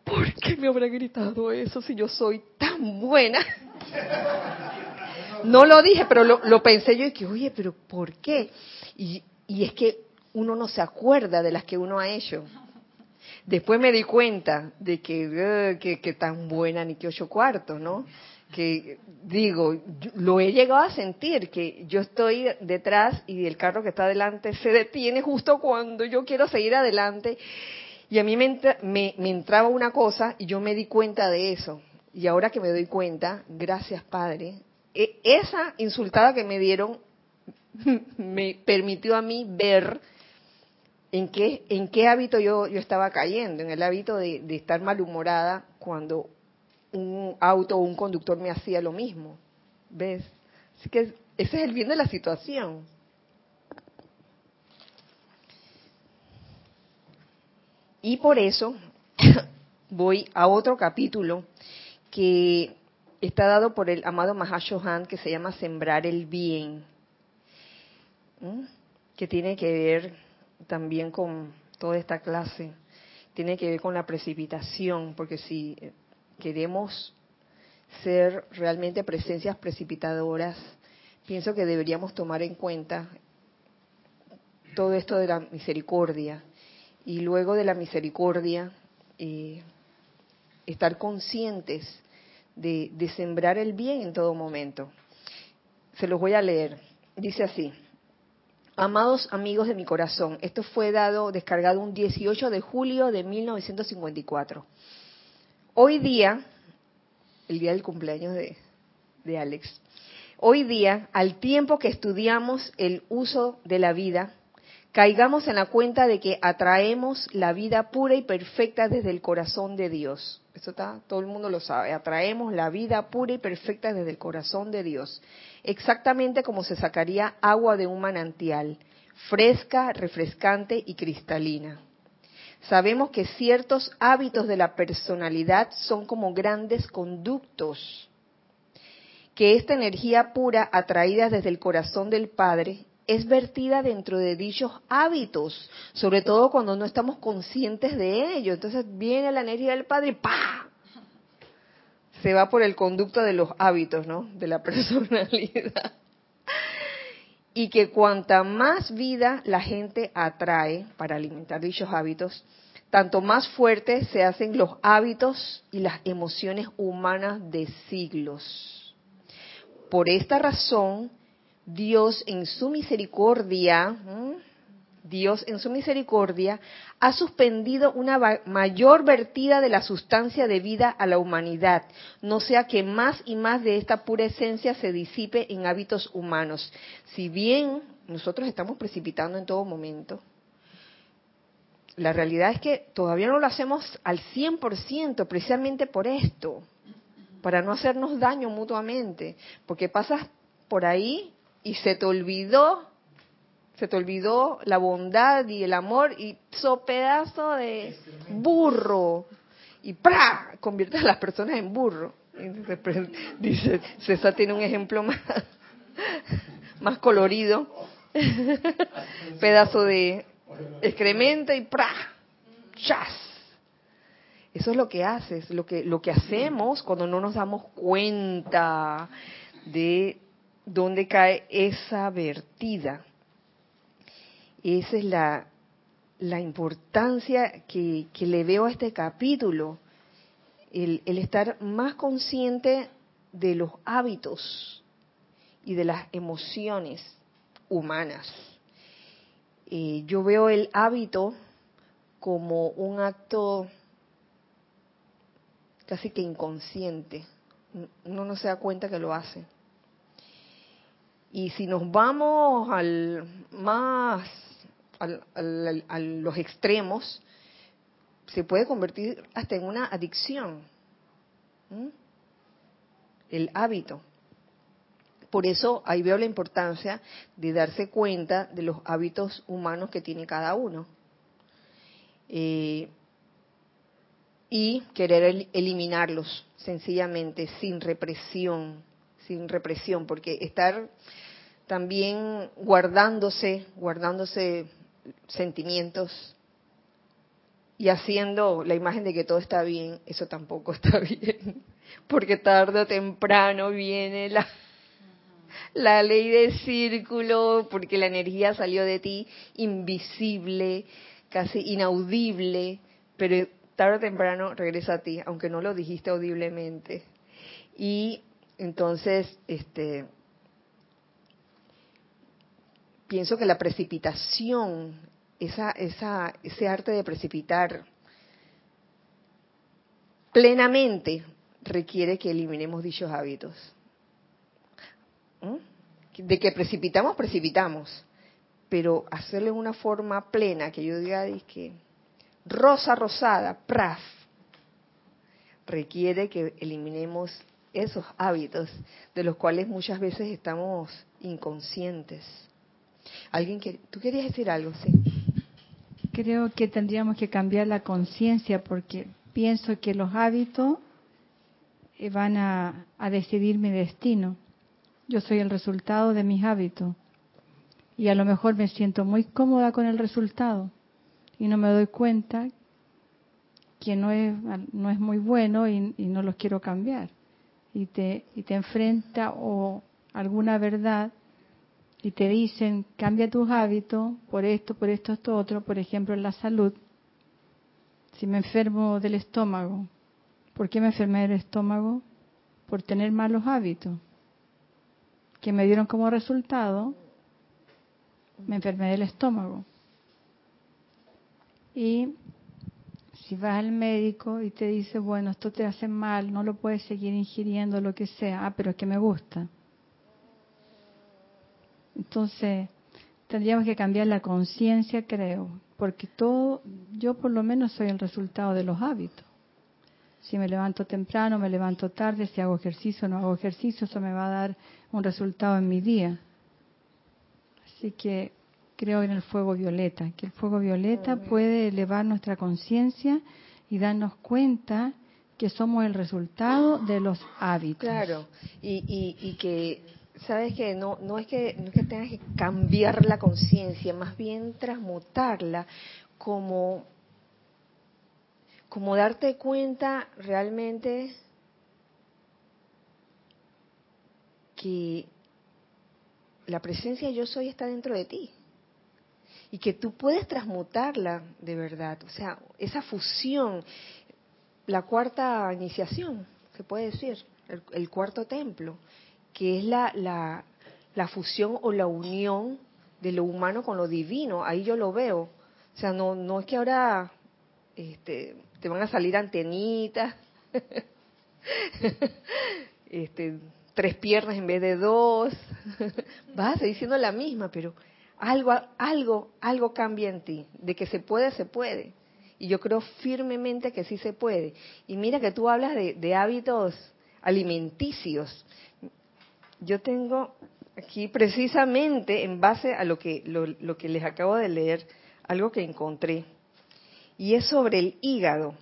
¿por qué me habrá gritado eso si yo soy tan buena? No lo dije, pero lo, pensé yo y que, oye, pero ¿por qué? Y, es que uno no se acuerda de las que uno ha hecho. Después me di cuenta de que, que, que tan buena ni que ocho cuartos, ¿no? Que digo, lo he llegado a sentir, que yo estoy detrás y el carro que está adelante se detiene justo cuando yo quiero seguir adelante. Y a mí me, entra- me, me entraba una cosa y yo me di cuenta de eso. Y ahora que me doy cuenta, gracias Padre, e- esa insultada que me dieron me permitió a mí ver en qué, en qué hábito yo, yo estaba cayendo, en el hábito de estar malhumorada cuando un auto o un conductor me hacía lo mismo. ¿Ves? Así que ese es el bien de la situación. Y por eso voy a otro capítulo que está dado por el amado Mahashohan que se llama Sembrar el Bien, que tiene que ver también con toda esta clase, tiene que ver con la precipitación, porque si queremos ser realmente presencias precipitadoras, pienso que deberíamos tomar en cuenta todo esto de la misericordia y luego de la misericordia eh, estar conscientes de, de sembrar el bien en todo momento. Se los voy a leer. Dice así. Amados amigos de mi corazón, esto fue dado, descargado un 18 de julio de 1954. Hoy día, el día del cumpleaños de, Alex, hoy día, al tiempo que estudiamos el uso de la vida, caigamos en la cuenta de que atraemos la vida pura y perfecta desde el corazón de Dios. Eso está, todo el mundo lo sabe. Atraemos la vida pura y perfecta desde el corazón de Dios exactamente como se sacaría agua de un manantial, fresca, refrescante y cristalina. Sabemos que ciertos hábitos de la personalidad son como grandes conductos, que esta energía pura atraída desde el corazón del Padre es vertida dentro de dichos hábitos, sobre todo cuando no estamos conscientes de ello. Entonces viene la energía del Padre y ¡pa! se va por el conducto de los hábitos, ¿no? De la personalidad. Y que cuanta más vida la gente atrae para alimentar dichos hábitos, tanto más fuertes se hacen los hábitos y las emociones humanas de siglos. Por esta razón, Dios en su misericordia, Dios en su misericordia ha suspendido una mayor vertida de la sustancia de vida a la humanidad, no sea que más y más de esta pura esencia se disipe en hábitos humanos. Si bien nosotros estamos precipitando en todo momento, la realidad es que todavía no lo hacemos al 100% precisamente por esto, para no hacernos daño mutuamente, porque pasas por ahí y se te olvidó se te olvidó la bondad y el amor y so pedazo de burro y ¡pra! convierte a las personas en burro. Dice, César tiene un ejemplo más, más colorido. pedazo de excremento y ¡pra! ¡chas! Eso es lo que haces, lo que, lo que hacemos cuando no nos damos cuenta de dónde cae esa vertida esa es la, la importancia que, le veo a este capítulo, el, estar más consciente de los hábitos y de las emociones humanas. Eh, yo veo el hábito como un acto casi que inconsciente. Uno no se da cuenta que lo hace. Y si nos vamos al más a los extremos, se puede convertir hasta en una adicción. El hábito. Por eso ahí veo la importancia de darse cuenta de los hábitos humanos que tiene cada uno. Eh, y querer eliminarlos sencillamente, sin represión, sin represión, porque estar también guardándose, guardándose sentimientos y haciendo la imagen de que todo está bien, eso tampoco está bien, porque tarde o temprano viene la, la ley del círculo, porque la energía salió de ti invisible, casi inaudible, pero tarde o temprano regresa a ti, aunque no lo dijiste audiblemente. Y entonces, este, pienso que la precipitación, esa, esa, ese arte de precipitar plenamente, requiere que eliminemos dichos hábitos. ¿Mm? De que precipitamos, precipitamos, pero hacerlo en una forma plena, que yo diga que rosa rosada, praf, requiere que eliminemos esos hábitos de los cuales muchas veces estamos inconscientes. ¿Alguien que tú querías decir algo? Sí. Creo que tendríamos que cambiar la conciencia porque pienso que los hábitos eh, van a, a decidir mi destino. Yo soy el resultado de mis hábitos y a lo mejor me siento muy cómoda con el resultado y no me doy cuenta que no es, no es muy bueno y, y, no los quiero cambiar. y te, y te enfrenta o alguna verdad y te dicen cambia tus hábitos por esto, por esto, esto otro, por ejemplo en la salud, si me enfermo del estómago, ¿por qué me enfermé del estómago? Por tener malos hábitos, que me dieron como resultado, me enfermé del estómago. Y si vas al médico y te dice, bueno, esto te hace mal, no lo puedes seguir ingiriendo, lo que sea, ah, pero es que me gusta. Entonces, tendríamos que cambiar la conciencia, creo, porque todo, yo por lo menos soy el resultado de los hábitos. Si me levanto temprano, me levanto tarde, si hago ejercicio o no hago ejercicio, eso me va a dar un resultado en mi día. Así que creo en el fuego violeta, que el fuego violeta puede elevar nuestra conciencia y darnos cuenta que somos el resultado de los hábitos. Claro, y, y, y que sabes que no no es que no es que tengas que cambiar la conciencia, más bien transmutarla como como darte cuenta realmente que la presencia yo soy está dentro de ti y que tú puedes transmutarla de verdad, o sea, esa fusión, la cuarta iniciación, se puede decir, el, el cuarto templo, que es la, la, la fusión o la unión de lo humano con lo divino, ahí yo lo veo, o sea, no, no es que ahora este, te van a salir antenitas, este, tres piernas en vez de dos, vas a seguir siendo la misma, pero algo, algo, algo cambia en ti, de que se puede, se puede. Y yo creo firmemente que sí se puede. Y mira que tú hablas de, de hábitos alimenticios. Yo tengo aquí precisamente en base a lo que, lo, que les acabo de leer, algo que encontré. Y es sobre el hígado.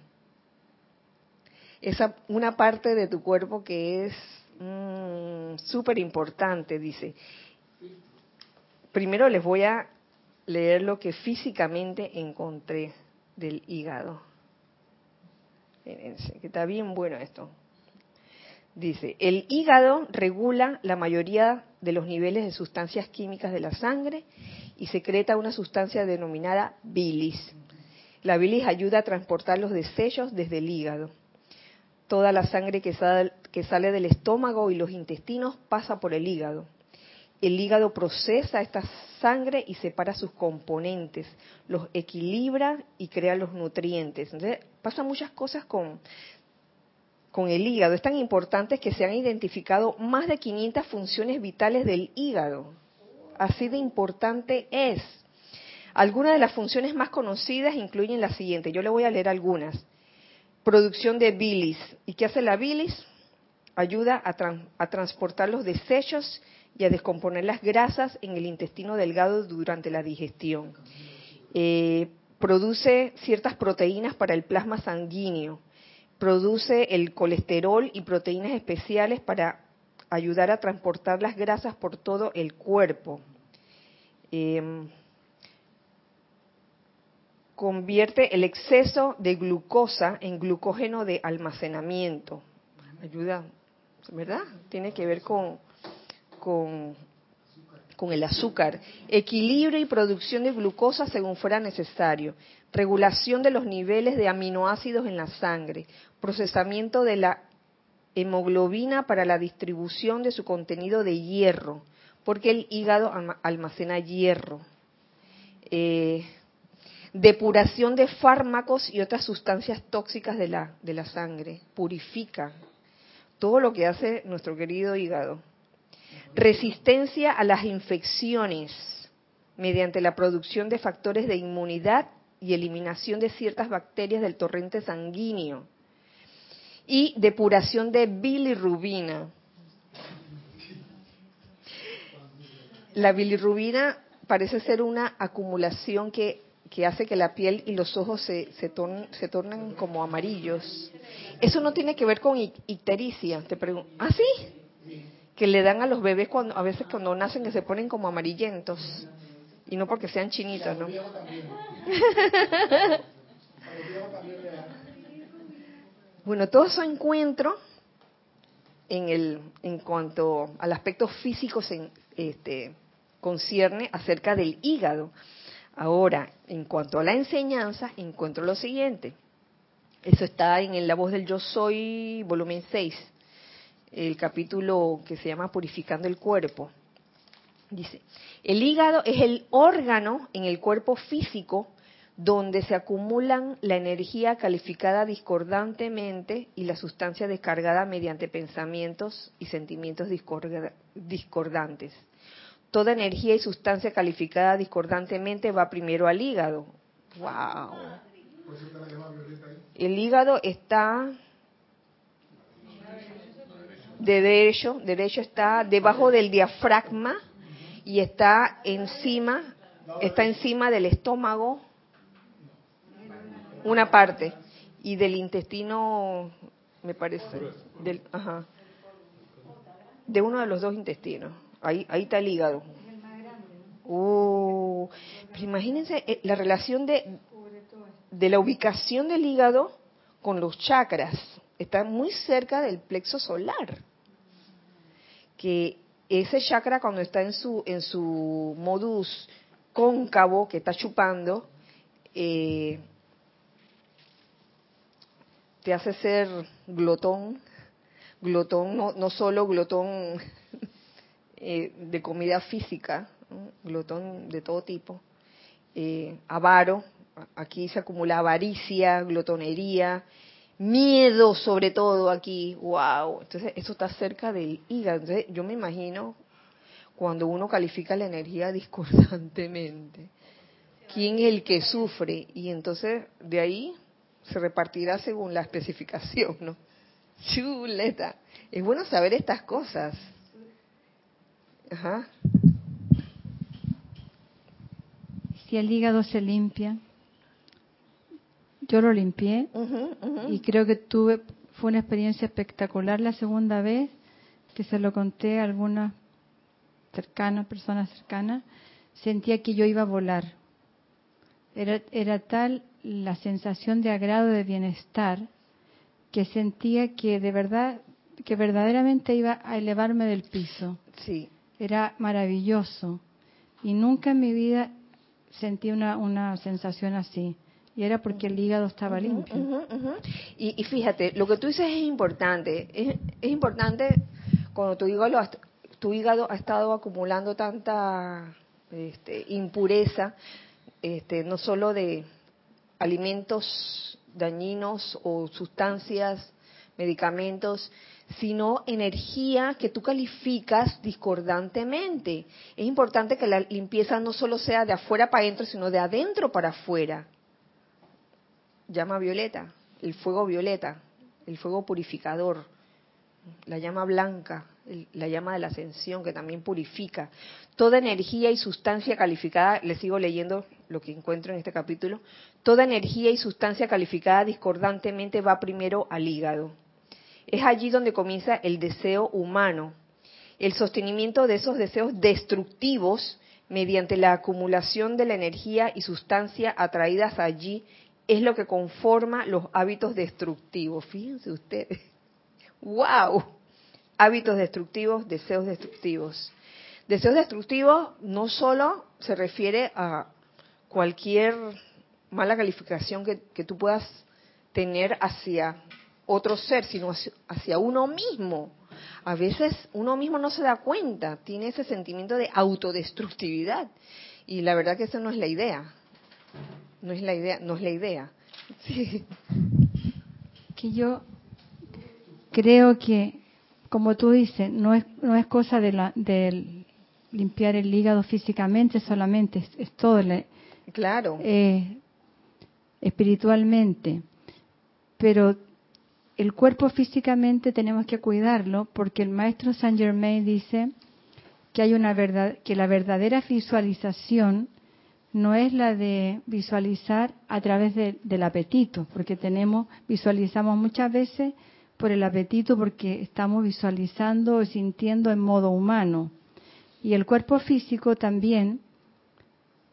Esa, una parte de tu cuerpo que es mmm, súper importante, dice. Primero les voy a leer lo que físicamente encontré del hígado. Fíjense, que está bien bueno esto. Dice, el hígado regula la mayoría de los niveles de sustancias químicas de la sangre y secreta una sustancia denominada bilis. La bilis ayuda a transportar los desechos desde el hígado. Toda la sangre que sale, del estómago y los intestinos pasa por el hígado. El hígado procesa esta sangre y separa sus componentes, los equilibra y crea los nutrientes. Entonces, pasan muchas cosas con, con el hígado. Es tan importante que se han identificado más de 500 funciones vitales del hígado. Así de importante es. Algunas de las funciones más conocidas incluyen las siguientes. Yo le voy a leer algunas. Producción de bilis. ¿Y qué hace la bilis? Ayuda a, tra a transportar los desechos y a descomponer las grasas en el intestino delgado durante la digestión. Eh, produce ciertas proteínas para el plasma sanguíneo produce el colesterol y proteínas especiales para ayudar a transportar las grasas por todo el cuerpo. Eh, convierte el exceso de glucosa en glucógeno de almacenamiento. Ayuda, ¿verdad? Tiene que ver con, con, con el azúcar. Equilibrio y producción de glucosa según fuera necesario regulación de los niveles de aminoácidos en la sangre, procesamiento de la hemoglobina para la distribución de su contenido de hierro, porque el hígado almacena hierro, eh, depuración de fármacos y otras sustancias tóxicas de la, de la sangre, purifica todo lo que hace nuestro querido hígado. Resistencia a las infecciones mediante la producción de factores de inmunidad y eliminación de ciertas bacterias del torrente sanguíneo y depuración de bilirrubina. La bilirrubina parece ser una acumulación que, que hace que la piel y los ojos se, se, tornen, se tornen como amarillos. Eso no tiene que ver con ictericia, te pregunto. ¿Ah, sí? Que le dan a los bebés cuando, a veces cuando nacen que se ponen como amarillentos. Y no porque sean chinitas, ¿no? bueno, todo eso encuentro en, el, en cuanto al aspecto físico se este, concierne acerca del hígado. Ahora, en cuanto a la enseñanza, encuentro lo siguiente. Eso está en La voz del yo soy, volumen 6, el capítulo que se llama Purificando el cuerpo. Dice, el hígado es el órgano en el cuerpo físico donde se acumulan la energía calificada discordantemente y la sustancia descargada mediante pensamientos y sentimientos discordantes. Toda energía y sustancia calificada discordantemente va primero al hígado. ¡Wow! El hígado está de derecho, derecho está debajo del diafragma y está encima, está encima del estómago una parte y del intestino, me parece, del, ajá, de uno de los dos intestinos. Ahí, ahí está el hígado. Uh, pero imagínense eh, la relación de, de la ubicación del hígado con los chakras. Está muy cerca del plexo solar. Que ese chakra cuando está en su en su modus cóncavo que está chupando eh, te hace ser glotón, glotón, no, solo glotón eh, de comida física, glotón de todo tipo, eh, avaro, aquí se acumula avaricia, glotonería, miedo sobre todo aquí, wow, entonces eso está cerca del hígado, entonces yo me imagino cuando uno califica la energía discordantemente, quién es el que sufre y entonces de ahí se repartirá según la especificación, ¿no? Chuleta. Es bueno saber estas cosas. Ajá. Si el hígado se limpia, yo lo limpié y creo que tuve, fue una experiencia espectacular la segunda vez que se lo conté a algunas cercanas, personas cercanas, sentía que yo iba a volar. Era, era tal la sensación de agrado, de bienestar, que sentía que de verdad, que verdaderamente iba a elevarme del piso. Sí. Era maravilloso. Y nunca en mi vida sentí una, una sensación así. Y era porque el hígado estaba limpio. Y, fíjate, lo que tú dices es importante. Es, es importante cuando tu hígado, tu hígado ha estado acumulando tanta este, impureza, este, no solo de, alimentos dañinos o sustancias, medicamentos, sino energía que tú calificas discordantemente. Es importante que la limpieza no solo sea de afuera para adentro, sino de adentro para afuera. Llama violeta, el fuego violeta, el fuego purificador, la llama blanca, la llama de la ascensión que también purifica. Toda energía y sustancia calificada, le sigo leyendo lo que encuentro en este capítulo, toda energía y sustancia calificada discordantemente va primero al hígado. Es allí donde comienza el deseo humano. El sostenimiento de esos deseos destructivos mediante la acumulación de la energía y sustancia atraídas allí es lo que conforma los hábitos destructivos. Fíjense ustedes. ¡Wow! Hábitos destructivos, deseos destructivos. Deseos destructivos no solo se refiere a cualquier mala calificación que, tú puedas tener hacia otro ser, sino hacia, uno mismo. A veces uno mismo no se da cuenta, tiene ese sentimiento de autodestructividad. Y la verdad que esa no es la idea. No es la idea, no es la idea. Que yo creo que, como tú dices, no es, no es cosa de, la, de limpiar el hígado físicamente solamente, es, es todo el, Claro. Eh, espiritualmente. Pero el cuerpo físicamente tenemos que cuidarlo porque el maestro Saint Germain dice que hay una verdad, que la verdadera visualización no es la de visualizar a través del apetito, porque tenemos, visualizamos muchas veces por el apetito porque estamos visualizando o sintiendo en modo humano. Y el cuerpo físico también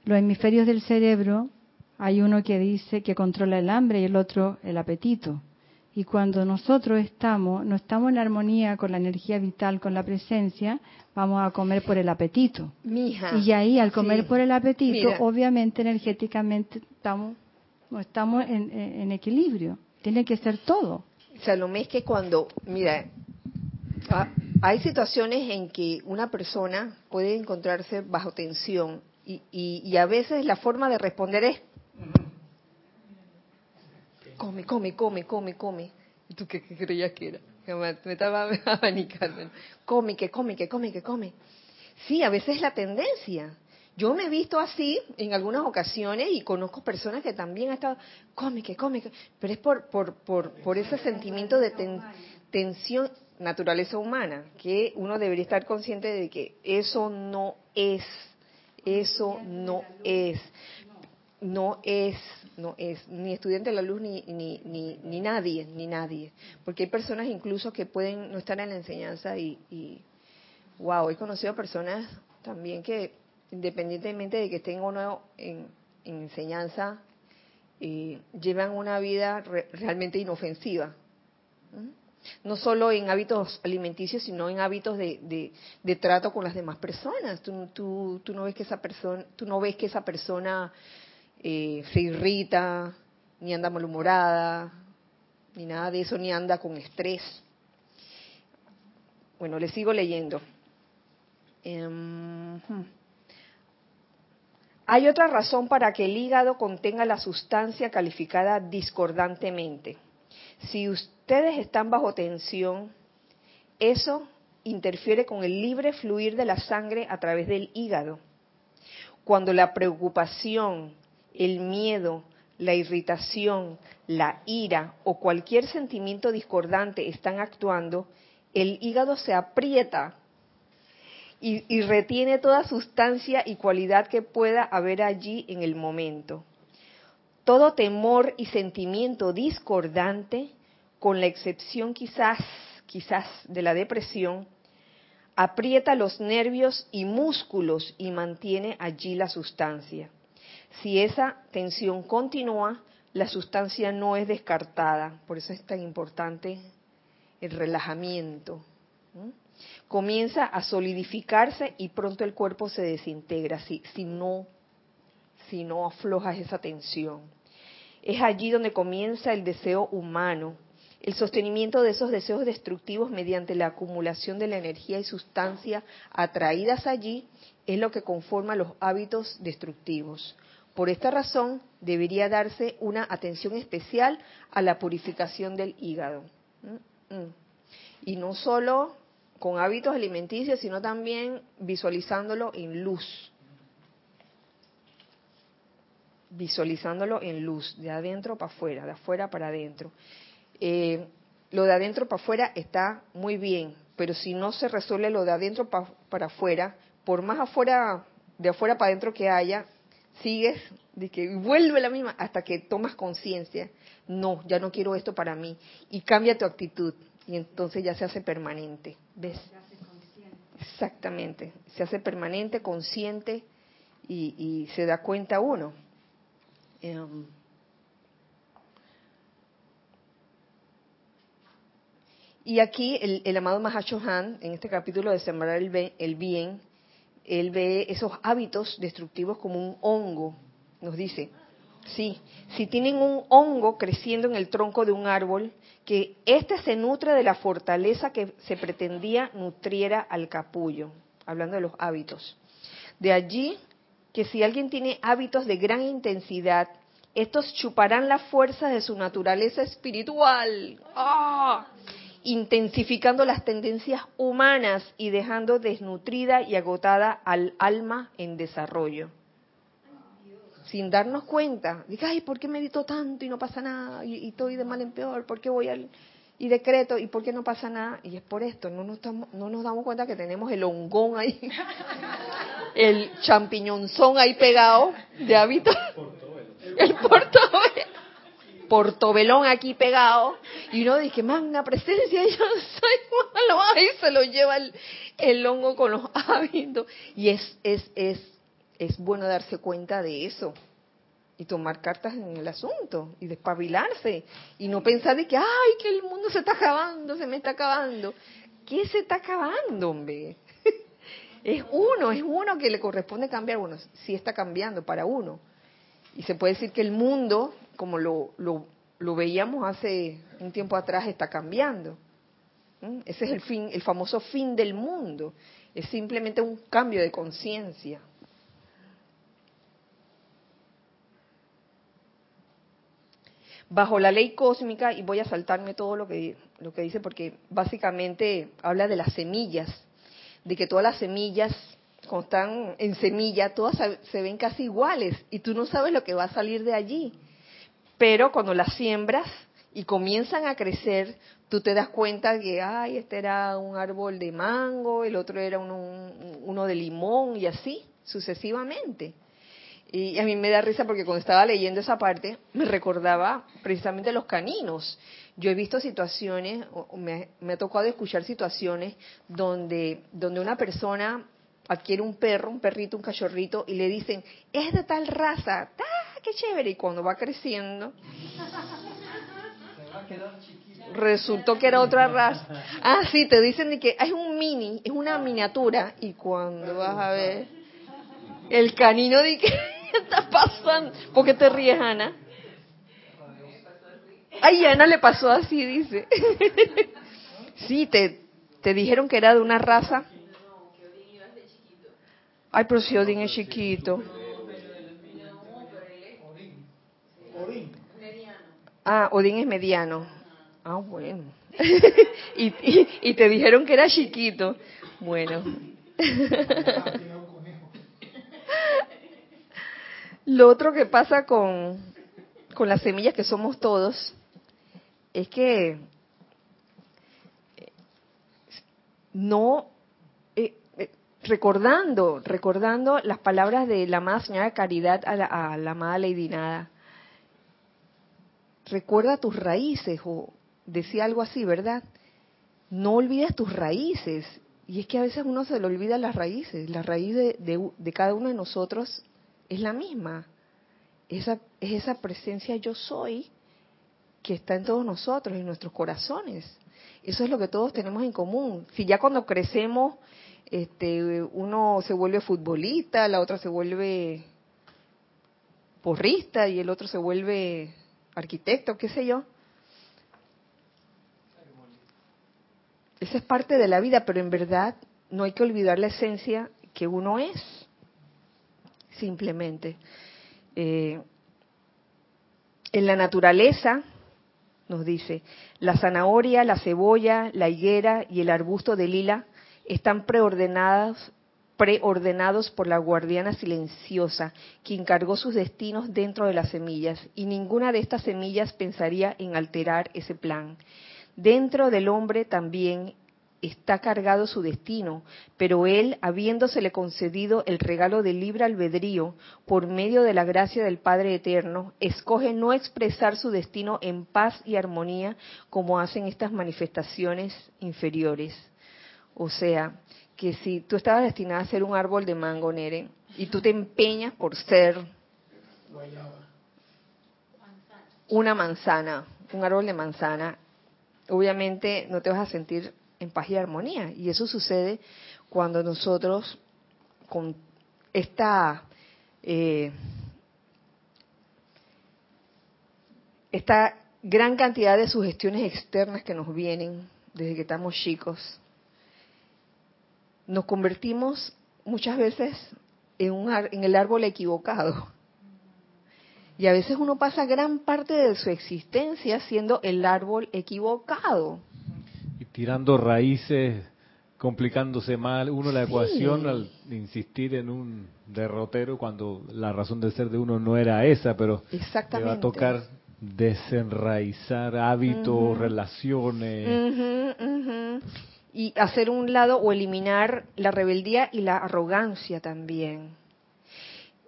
los hemisferios del cerebro, hay uno que dice que controla el hambre y el otro el apetito. Y cuando nosotros estamos, no estamos en armonía con la energía vital, con la presencia, vamos a comer por el apetito. Mija. Y ahí al comer sí. por el apetito, Mira. obviamente energéticamente estamos, no estamos en, equilibrio. Tiene que ser todo. Salomé es que cuando, mira, ah, hay situaciones en que una persona puede encontrarse bajo tensión y, y- y a veces la forma de responder es come, come, come, come, come. ¿Y tú qué, creías que era? Me, estaba abanicando. Come, que come, que come, que come. Sí, a veces es la tendencia. Yo me he visto así en algunas ocasiones y conozco personas que también han estado, come, que come, que-". pero es por, por, por, por ese sentimiento de ten- tensión, naturaleza humana, que uno debería estar consciente de que eso no es, eso no es, no es, no es, ni estudiante de la luz ni, ni, ni, ni nadie, ni nadie, porque hay personas incluso que pueden no estar en la enseñanza y, y wow, he conocido personas también que independientemente de que estén o no en, en enseñanza, eh, llevan una vida re- realmente inofensiva. ¿Mm? No solo en hábitos alimenticios, sino en hábitos de, de- de trato con las demás personas. Tú, tú, tú no ves que esa persona, tú no ves que esa persona eh, se irrita, ni anda malhumorada, ni nada de eso, ni anda con estrés. Bueno, le sigo leyendo. Em, hmm. Hay otra razón para que el hígado contenga la sustancia calificada discordantemente. Si ustedes están bajo tensión, eso interfiere con el libre fluir de la sangre a través del hígado. Cuando la preocupación, el miedo, la irritación, la ira o cualquier sentimiento discordante están actuando, el hígado se aprieta y, retiene toda sustancia y cualidad que pueda haber allí en el momento. Todo temor y sentimiento discordante, con la excepción quizás, quizás de la depresión, aprieta los nervios y músculos y mantiene allí la sustancia. Si esa tensión continúa, la sustancia no es descartada. Por eso es tan importante el relajamiento. Comienza a solidificarse y pronto el cuerpo se desintegra si, si no si no aflojas esa tensión. Es allí donde comienza el deseo humano, el sostenimiento de esos deseos destructivos mediante la acumulación de la energía y sustancia atraídas allí es lo que conforma los hábitos destructivos. Por esta razón debería darse una atención especial a la purificación del hígado. Mm, mm. Y no solo con hábitos alimenticios, sino también visualizándolo en luz. Visualizándolo en luz, de adentro para afuera, de afuera para adentro. Eh, lo de adentro para afuera está muy bien, pero si no se resuelve lo de adentro pa- para afuera, por más afuera, de afuera para adentro que haya, sigues, de que vuelve la misma, hasta que tomas conciencia, no, ya no quiero esto para mí, y cambia tu actitud, y entonces ya se hace permanente, ¿ves? Exactamente, se hace permanente, consciente, y, y se da cuenta uno. Em, Y aquí el, el amado Mahashohan, en este capítulo de Sembrar el, el Bien, él ve esos hábitos destructivos como un hongo. Nos dice, sí, si tienen un hongo creciendo en el tronco de un árbol, que éste se nutre de la fortaleza que se pretendía nutriera al capullo, hablando de los hábitos. De allí que si alguien tiene hábitos de gran intensidad, estos chuparán la fuerza de su naturaleza espiritual. ¡Ah! Intensificando las tendencias humanas y dejando desnutrida y agotada al alma en desarrollo. Sin darnos cuenta, diga, ay, ¿por qué medito tanto y no pasa nada? Y, y estoy de mal en peor, ¿por qué voy al y decreto y por qué no pasa nada? Y es por esto, no nos, estamos- no nos damos cuenta que tenemos el hongón ahí, el champiñonzón ahí pegado de hábito, el portobelo portobelón aquí pegado y uno dice magna presencia yo soy malo ahí se lo lleva el, el hongo con los hábitos y es es es es bueno darse cuenta de eso y tomar cartas en el asunto y despabilarse y no pensar de que, ay, que el mundo se está acabando, se me está acabando. ¿Qué se está acabando, hombre? es uno, es uno que le corresponde cambiar. Bueno, sí está cambiando para uno. Y se puede decir que el mundo, como lo, lo, lo veíamos hace un tiempo atrás, está cambiando. ¿Mm? Ese es el fin, el famoso fin del mundo. Es simplemente un cambio de conciencia. bajo la ley cósmica, y voy a saltarme todo lo que, lo que dice porque básicamente habla de las semillas, de que todas las semillas, cuando están en semilla, todas se ven casi iguales y tú no sabes lo que va a salir de allí. Pero cuando las siembras y comienzan a crecer, tú te das cuenta que, ay, este era un árbol de mango, el otro era uno, uno de limón y así sucesivamente. Y a mí me da risa porque cuando estaba leyendo esa parte me recordaba precisamente los caninos. Yo he visto situaciones, me, me ha tocado escuchar situaciones donde, donde una persona adquiere un perro, un perrito, un cachorrito y le dicen, es de tal raza, ¡ah, qué chévere! Y cuando va creciendo, resultó que era otra raza. Ah, sí, te dicen que es un mini, es una miniatura y cuando vas a ver el canino de que ¿Qué está pasando? ¿Por qué te ríes, Ana? Ay, Ana le pasó así, dice. Sí, te, te dijeron que era de una raza. Ay, pero si Odín es chiquito. Ah, Odín es mediano. Ah, bueno. y, y, y te dijeron que era chiquito. Bueno. Lo otro que pasa con, con las semillas que somos todos es que no recordando recordando las palabras de la amada señora Caridad a la, a la amada Lady Nada recuerda tus raíces o decía algo así verdad no olvides tus raíces y es que a veces uno se le olvida las raíces la raíz de, de, de cada uno de nosotros es la misma. Esa, es esa presencia yo soy que está en todos nosotros, en nuestros corazones. Eso es lo que todos tenemos en común. Si ya cuando crecemos, este, uno se vuelve futbolista, la otra se vuelve porrista y el otro se vuelve arquitecto, qué sé yo. Esa es parte de la vida, pero en verdad no hay que olvidar la esencia que uno es simplemente. Eh, en la naturaleza, nos dice, la zanahoria, la cebolla, la higuera y el arbusto de lila están preordenados, por la guardiana silenciosa, quien cargó sus destinos dentro de las semillas, y ninguna de estas semillas pensaría en alterar ese plan. Dentro del hombre también está cargado su destino, pero él, habiéndosele concedido el regalo del libre albedrío por medio de la gracia del Padre Eterno, escoge no expresar su destino en paz y armonía como hacen estas manifestaciones inferiores. O sea, que si tú estabas destinada a ser un árbol de mango, Nere, y tú te empeñas por ser una manzana, un árbol de manzana, obviamente no te vas a sentir en paz y armonía. Y eso sucede cuando nosotros, con esta, eh, esta gran cantidad de sugestiones externas que nos vienen desde que estamos chicos, nos convertimos muchas veces en, un, en el árbol equivocado. Y a veces uno pasa gran parte de su existencia siendo el árbol equivocado. Tirando raíces, complicándose mal. Uno la ecuación al insistir en un derrotero cuando la razón de ser de uno no era esa, pero le va a tocar desenraizar hábitos, relaciones. Y hacer un lado o eliminar la rebeldía y la arrogancia también.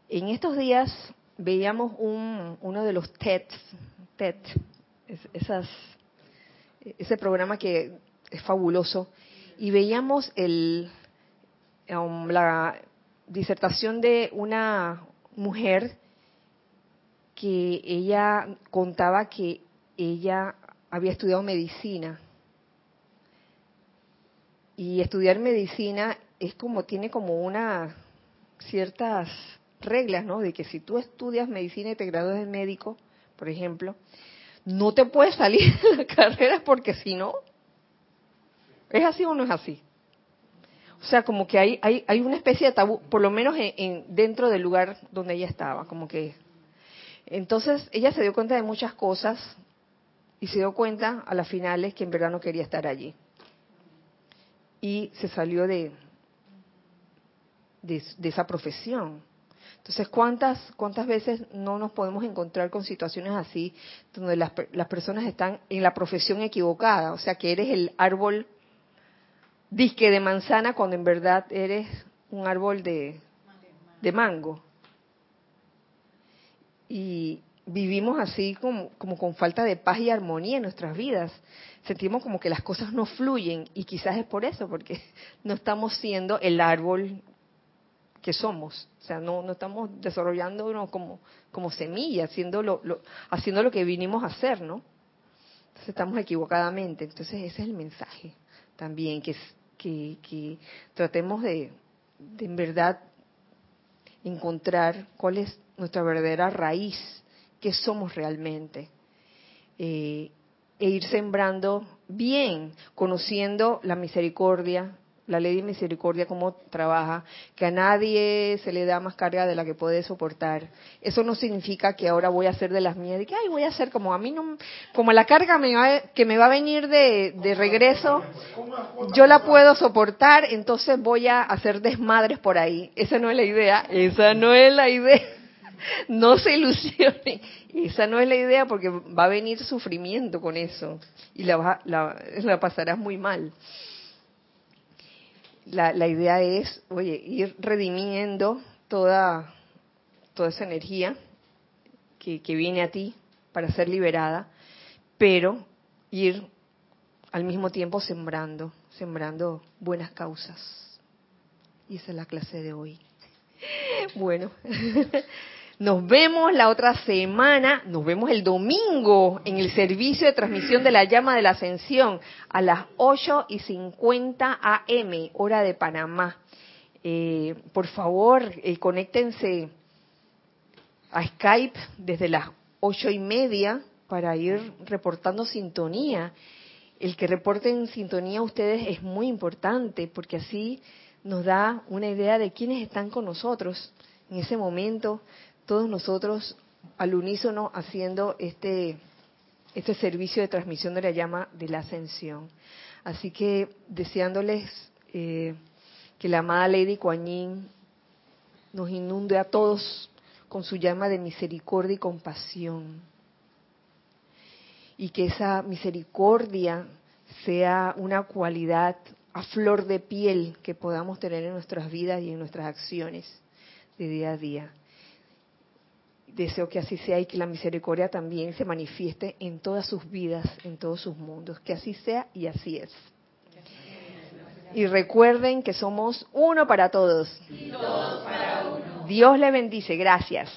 En estos días veíamos un, uno de los TEDs, TED, esas, ese programa que es fabuloso. Y veíamos el, um, la disertación de una mujer que ella contaba que ella había estudiado medicina. Y estudiar medicina es como, tiene como una ciertas reglas, ¿no? De que si tú estudias medicina y te gradúas de médico, por ejemplo, no te puedes salir de la carrera porque si no, ¿es así o no es así? O sea, como que hay, hay, hay una especie de tabú, por lo menos en, dentro del lugar donde ella estaba, como que... Entonces, ella se dio cuenta de muchas cosas y se dio cuenta a las finales que en verdad no quería estar allí. Y se salió de, de, esa profesión. Entonces, ¿cuántas, ¿cuántas veces no nos podemos encontrar con situaciones así, donde las, las personas están en la profesión equivocada? O sea, que eres el árbol disque de manzana cuando en verdad eres un árbol de, de mango. Y vivimos así como, como con falta de paz y armonía en nuestras vidas. Sentimos como que las cosas no fluyen y quizás es por eso, porque no estamos siendo el árbol que somos. O sea, no, no estamos desarrollándonos como, como semilla, haciendo lo, haciendo lo que vinimos a hacer, ¿no? Entonces estamos equivocadamente. Entonces ese es el mensaje también, que, que, que tratemos de, de en verdad encontrar cuál es nuestra verdadera raíz, qué somos realmente. Eh, e ir sembrando bien, conociendo la misericordia, la ley de misericordia, cómo trabaja, que a nadie se le da más carga de la que puede soportar. Eso no significa que ahora voy a hacer de las mías, de que, ay, voy a hacer como a mí no, como la carga me va, que me va a venir de regreso, yo la puedo soportar, entonces voy a hacer desmadres por ahí. Esa no es la idea, esa no es la idea. No se ilusione, esa no es la idea porque va a venir sufrimiento con eso y la, la, pasarás muy mal la, la idea es, oye, ir redimiendo toda, toda esa energía que, que viene a ti para ser liberada, pero ir al mismo tiempo sembrando, sembrando buenas causas. Y esa es la clase de hoy. Bueno, Nos vemos la otra semana, nos vemos el domingo en el servicio de transmisión de la llama de la ascensión a las 8 y 50 AM, hora de Panamá. Eh, por favor, eh, conéctense a Skype desde las ocho y media para ir reportando sintonía. El que reporten sintonía a ustedes es muy importante porque así nos da una idea de quiénes están con nosotros en ese momento todos nosotros al unísono haciendo este, este servicio de transmisión de la llama de la ascensión. Así que deseándoles eh, que la amada Lady Kuan nos inunde a todos con su llama de misericordia y compasión. Y que esa misericordia sea una cualidad a flor de piel que podamos tener en nuestras vidas y en nuestras acciones de día a día. Deseo que así sea y que la misericordia también se manifieste en todas sus vidas, en todos sus mundos. Que así sea y así es. Y recuerden que somos uno para todos. Dios le bendice. Gracias.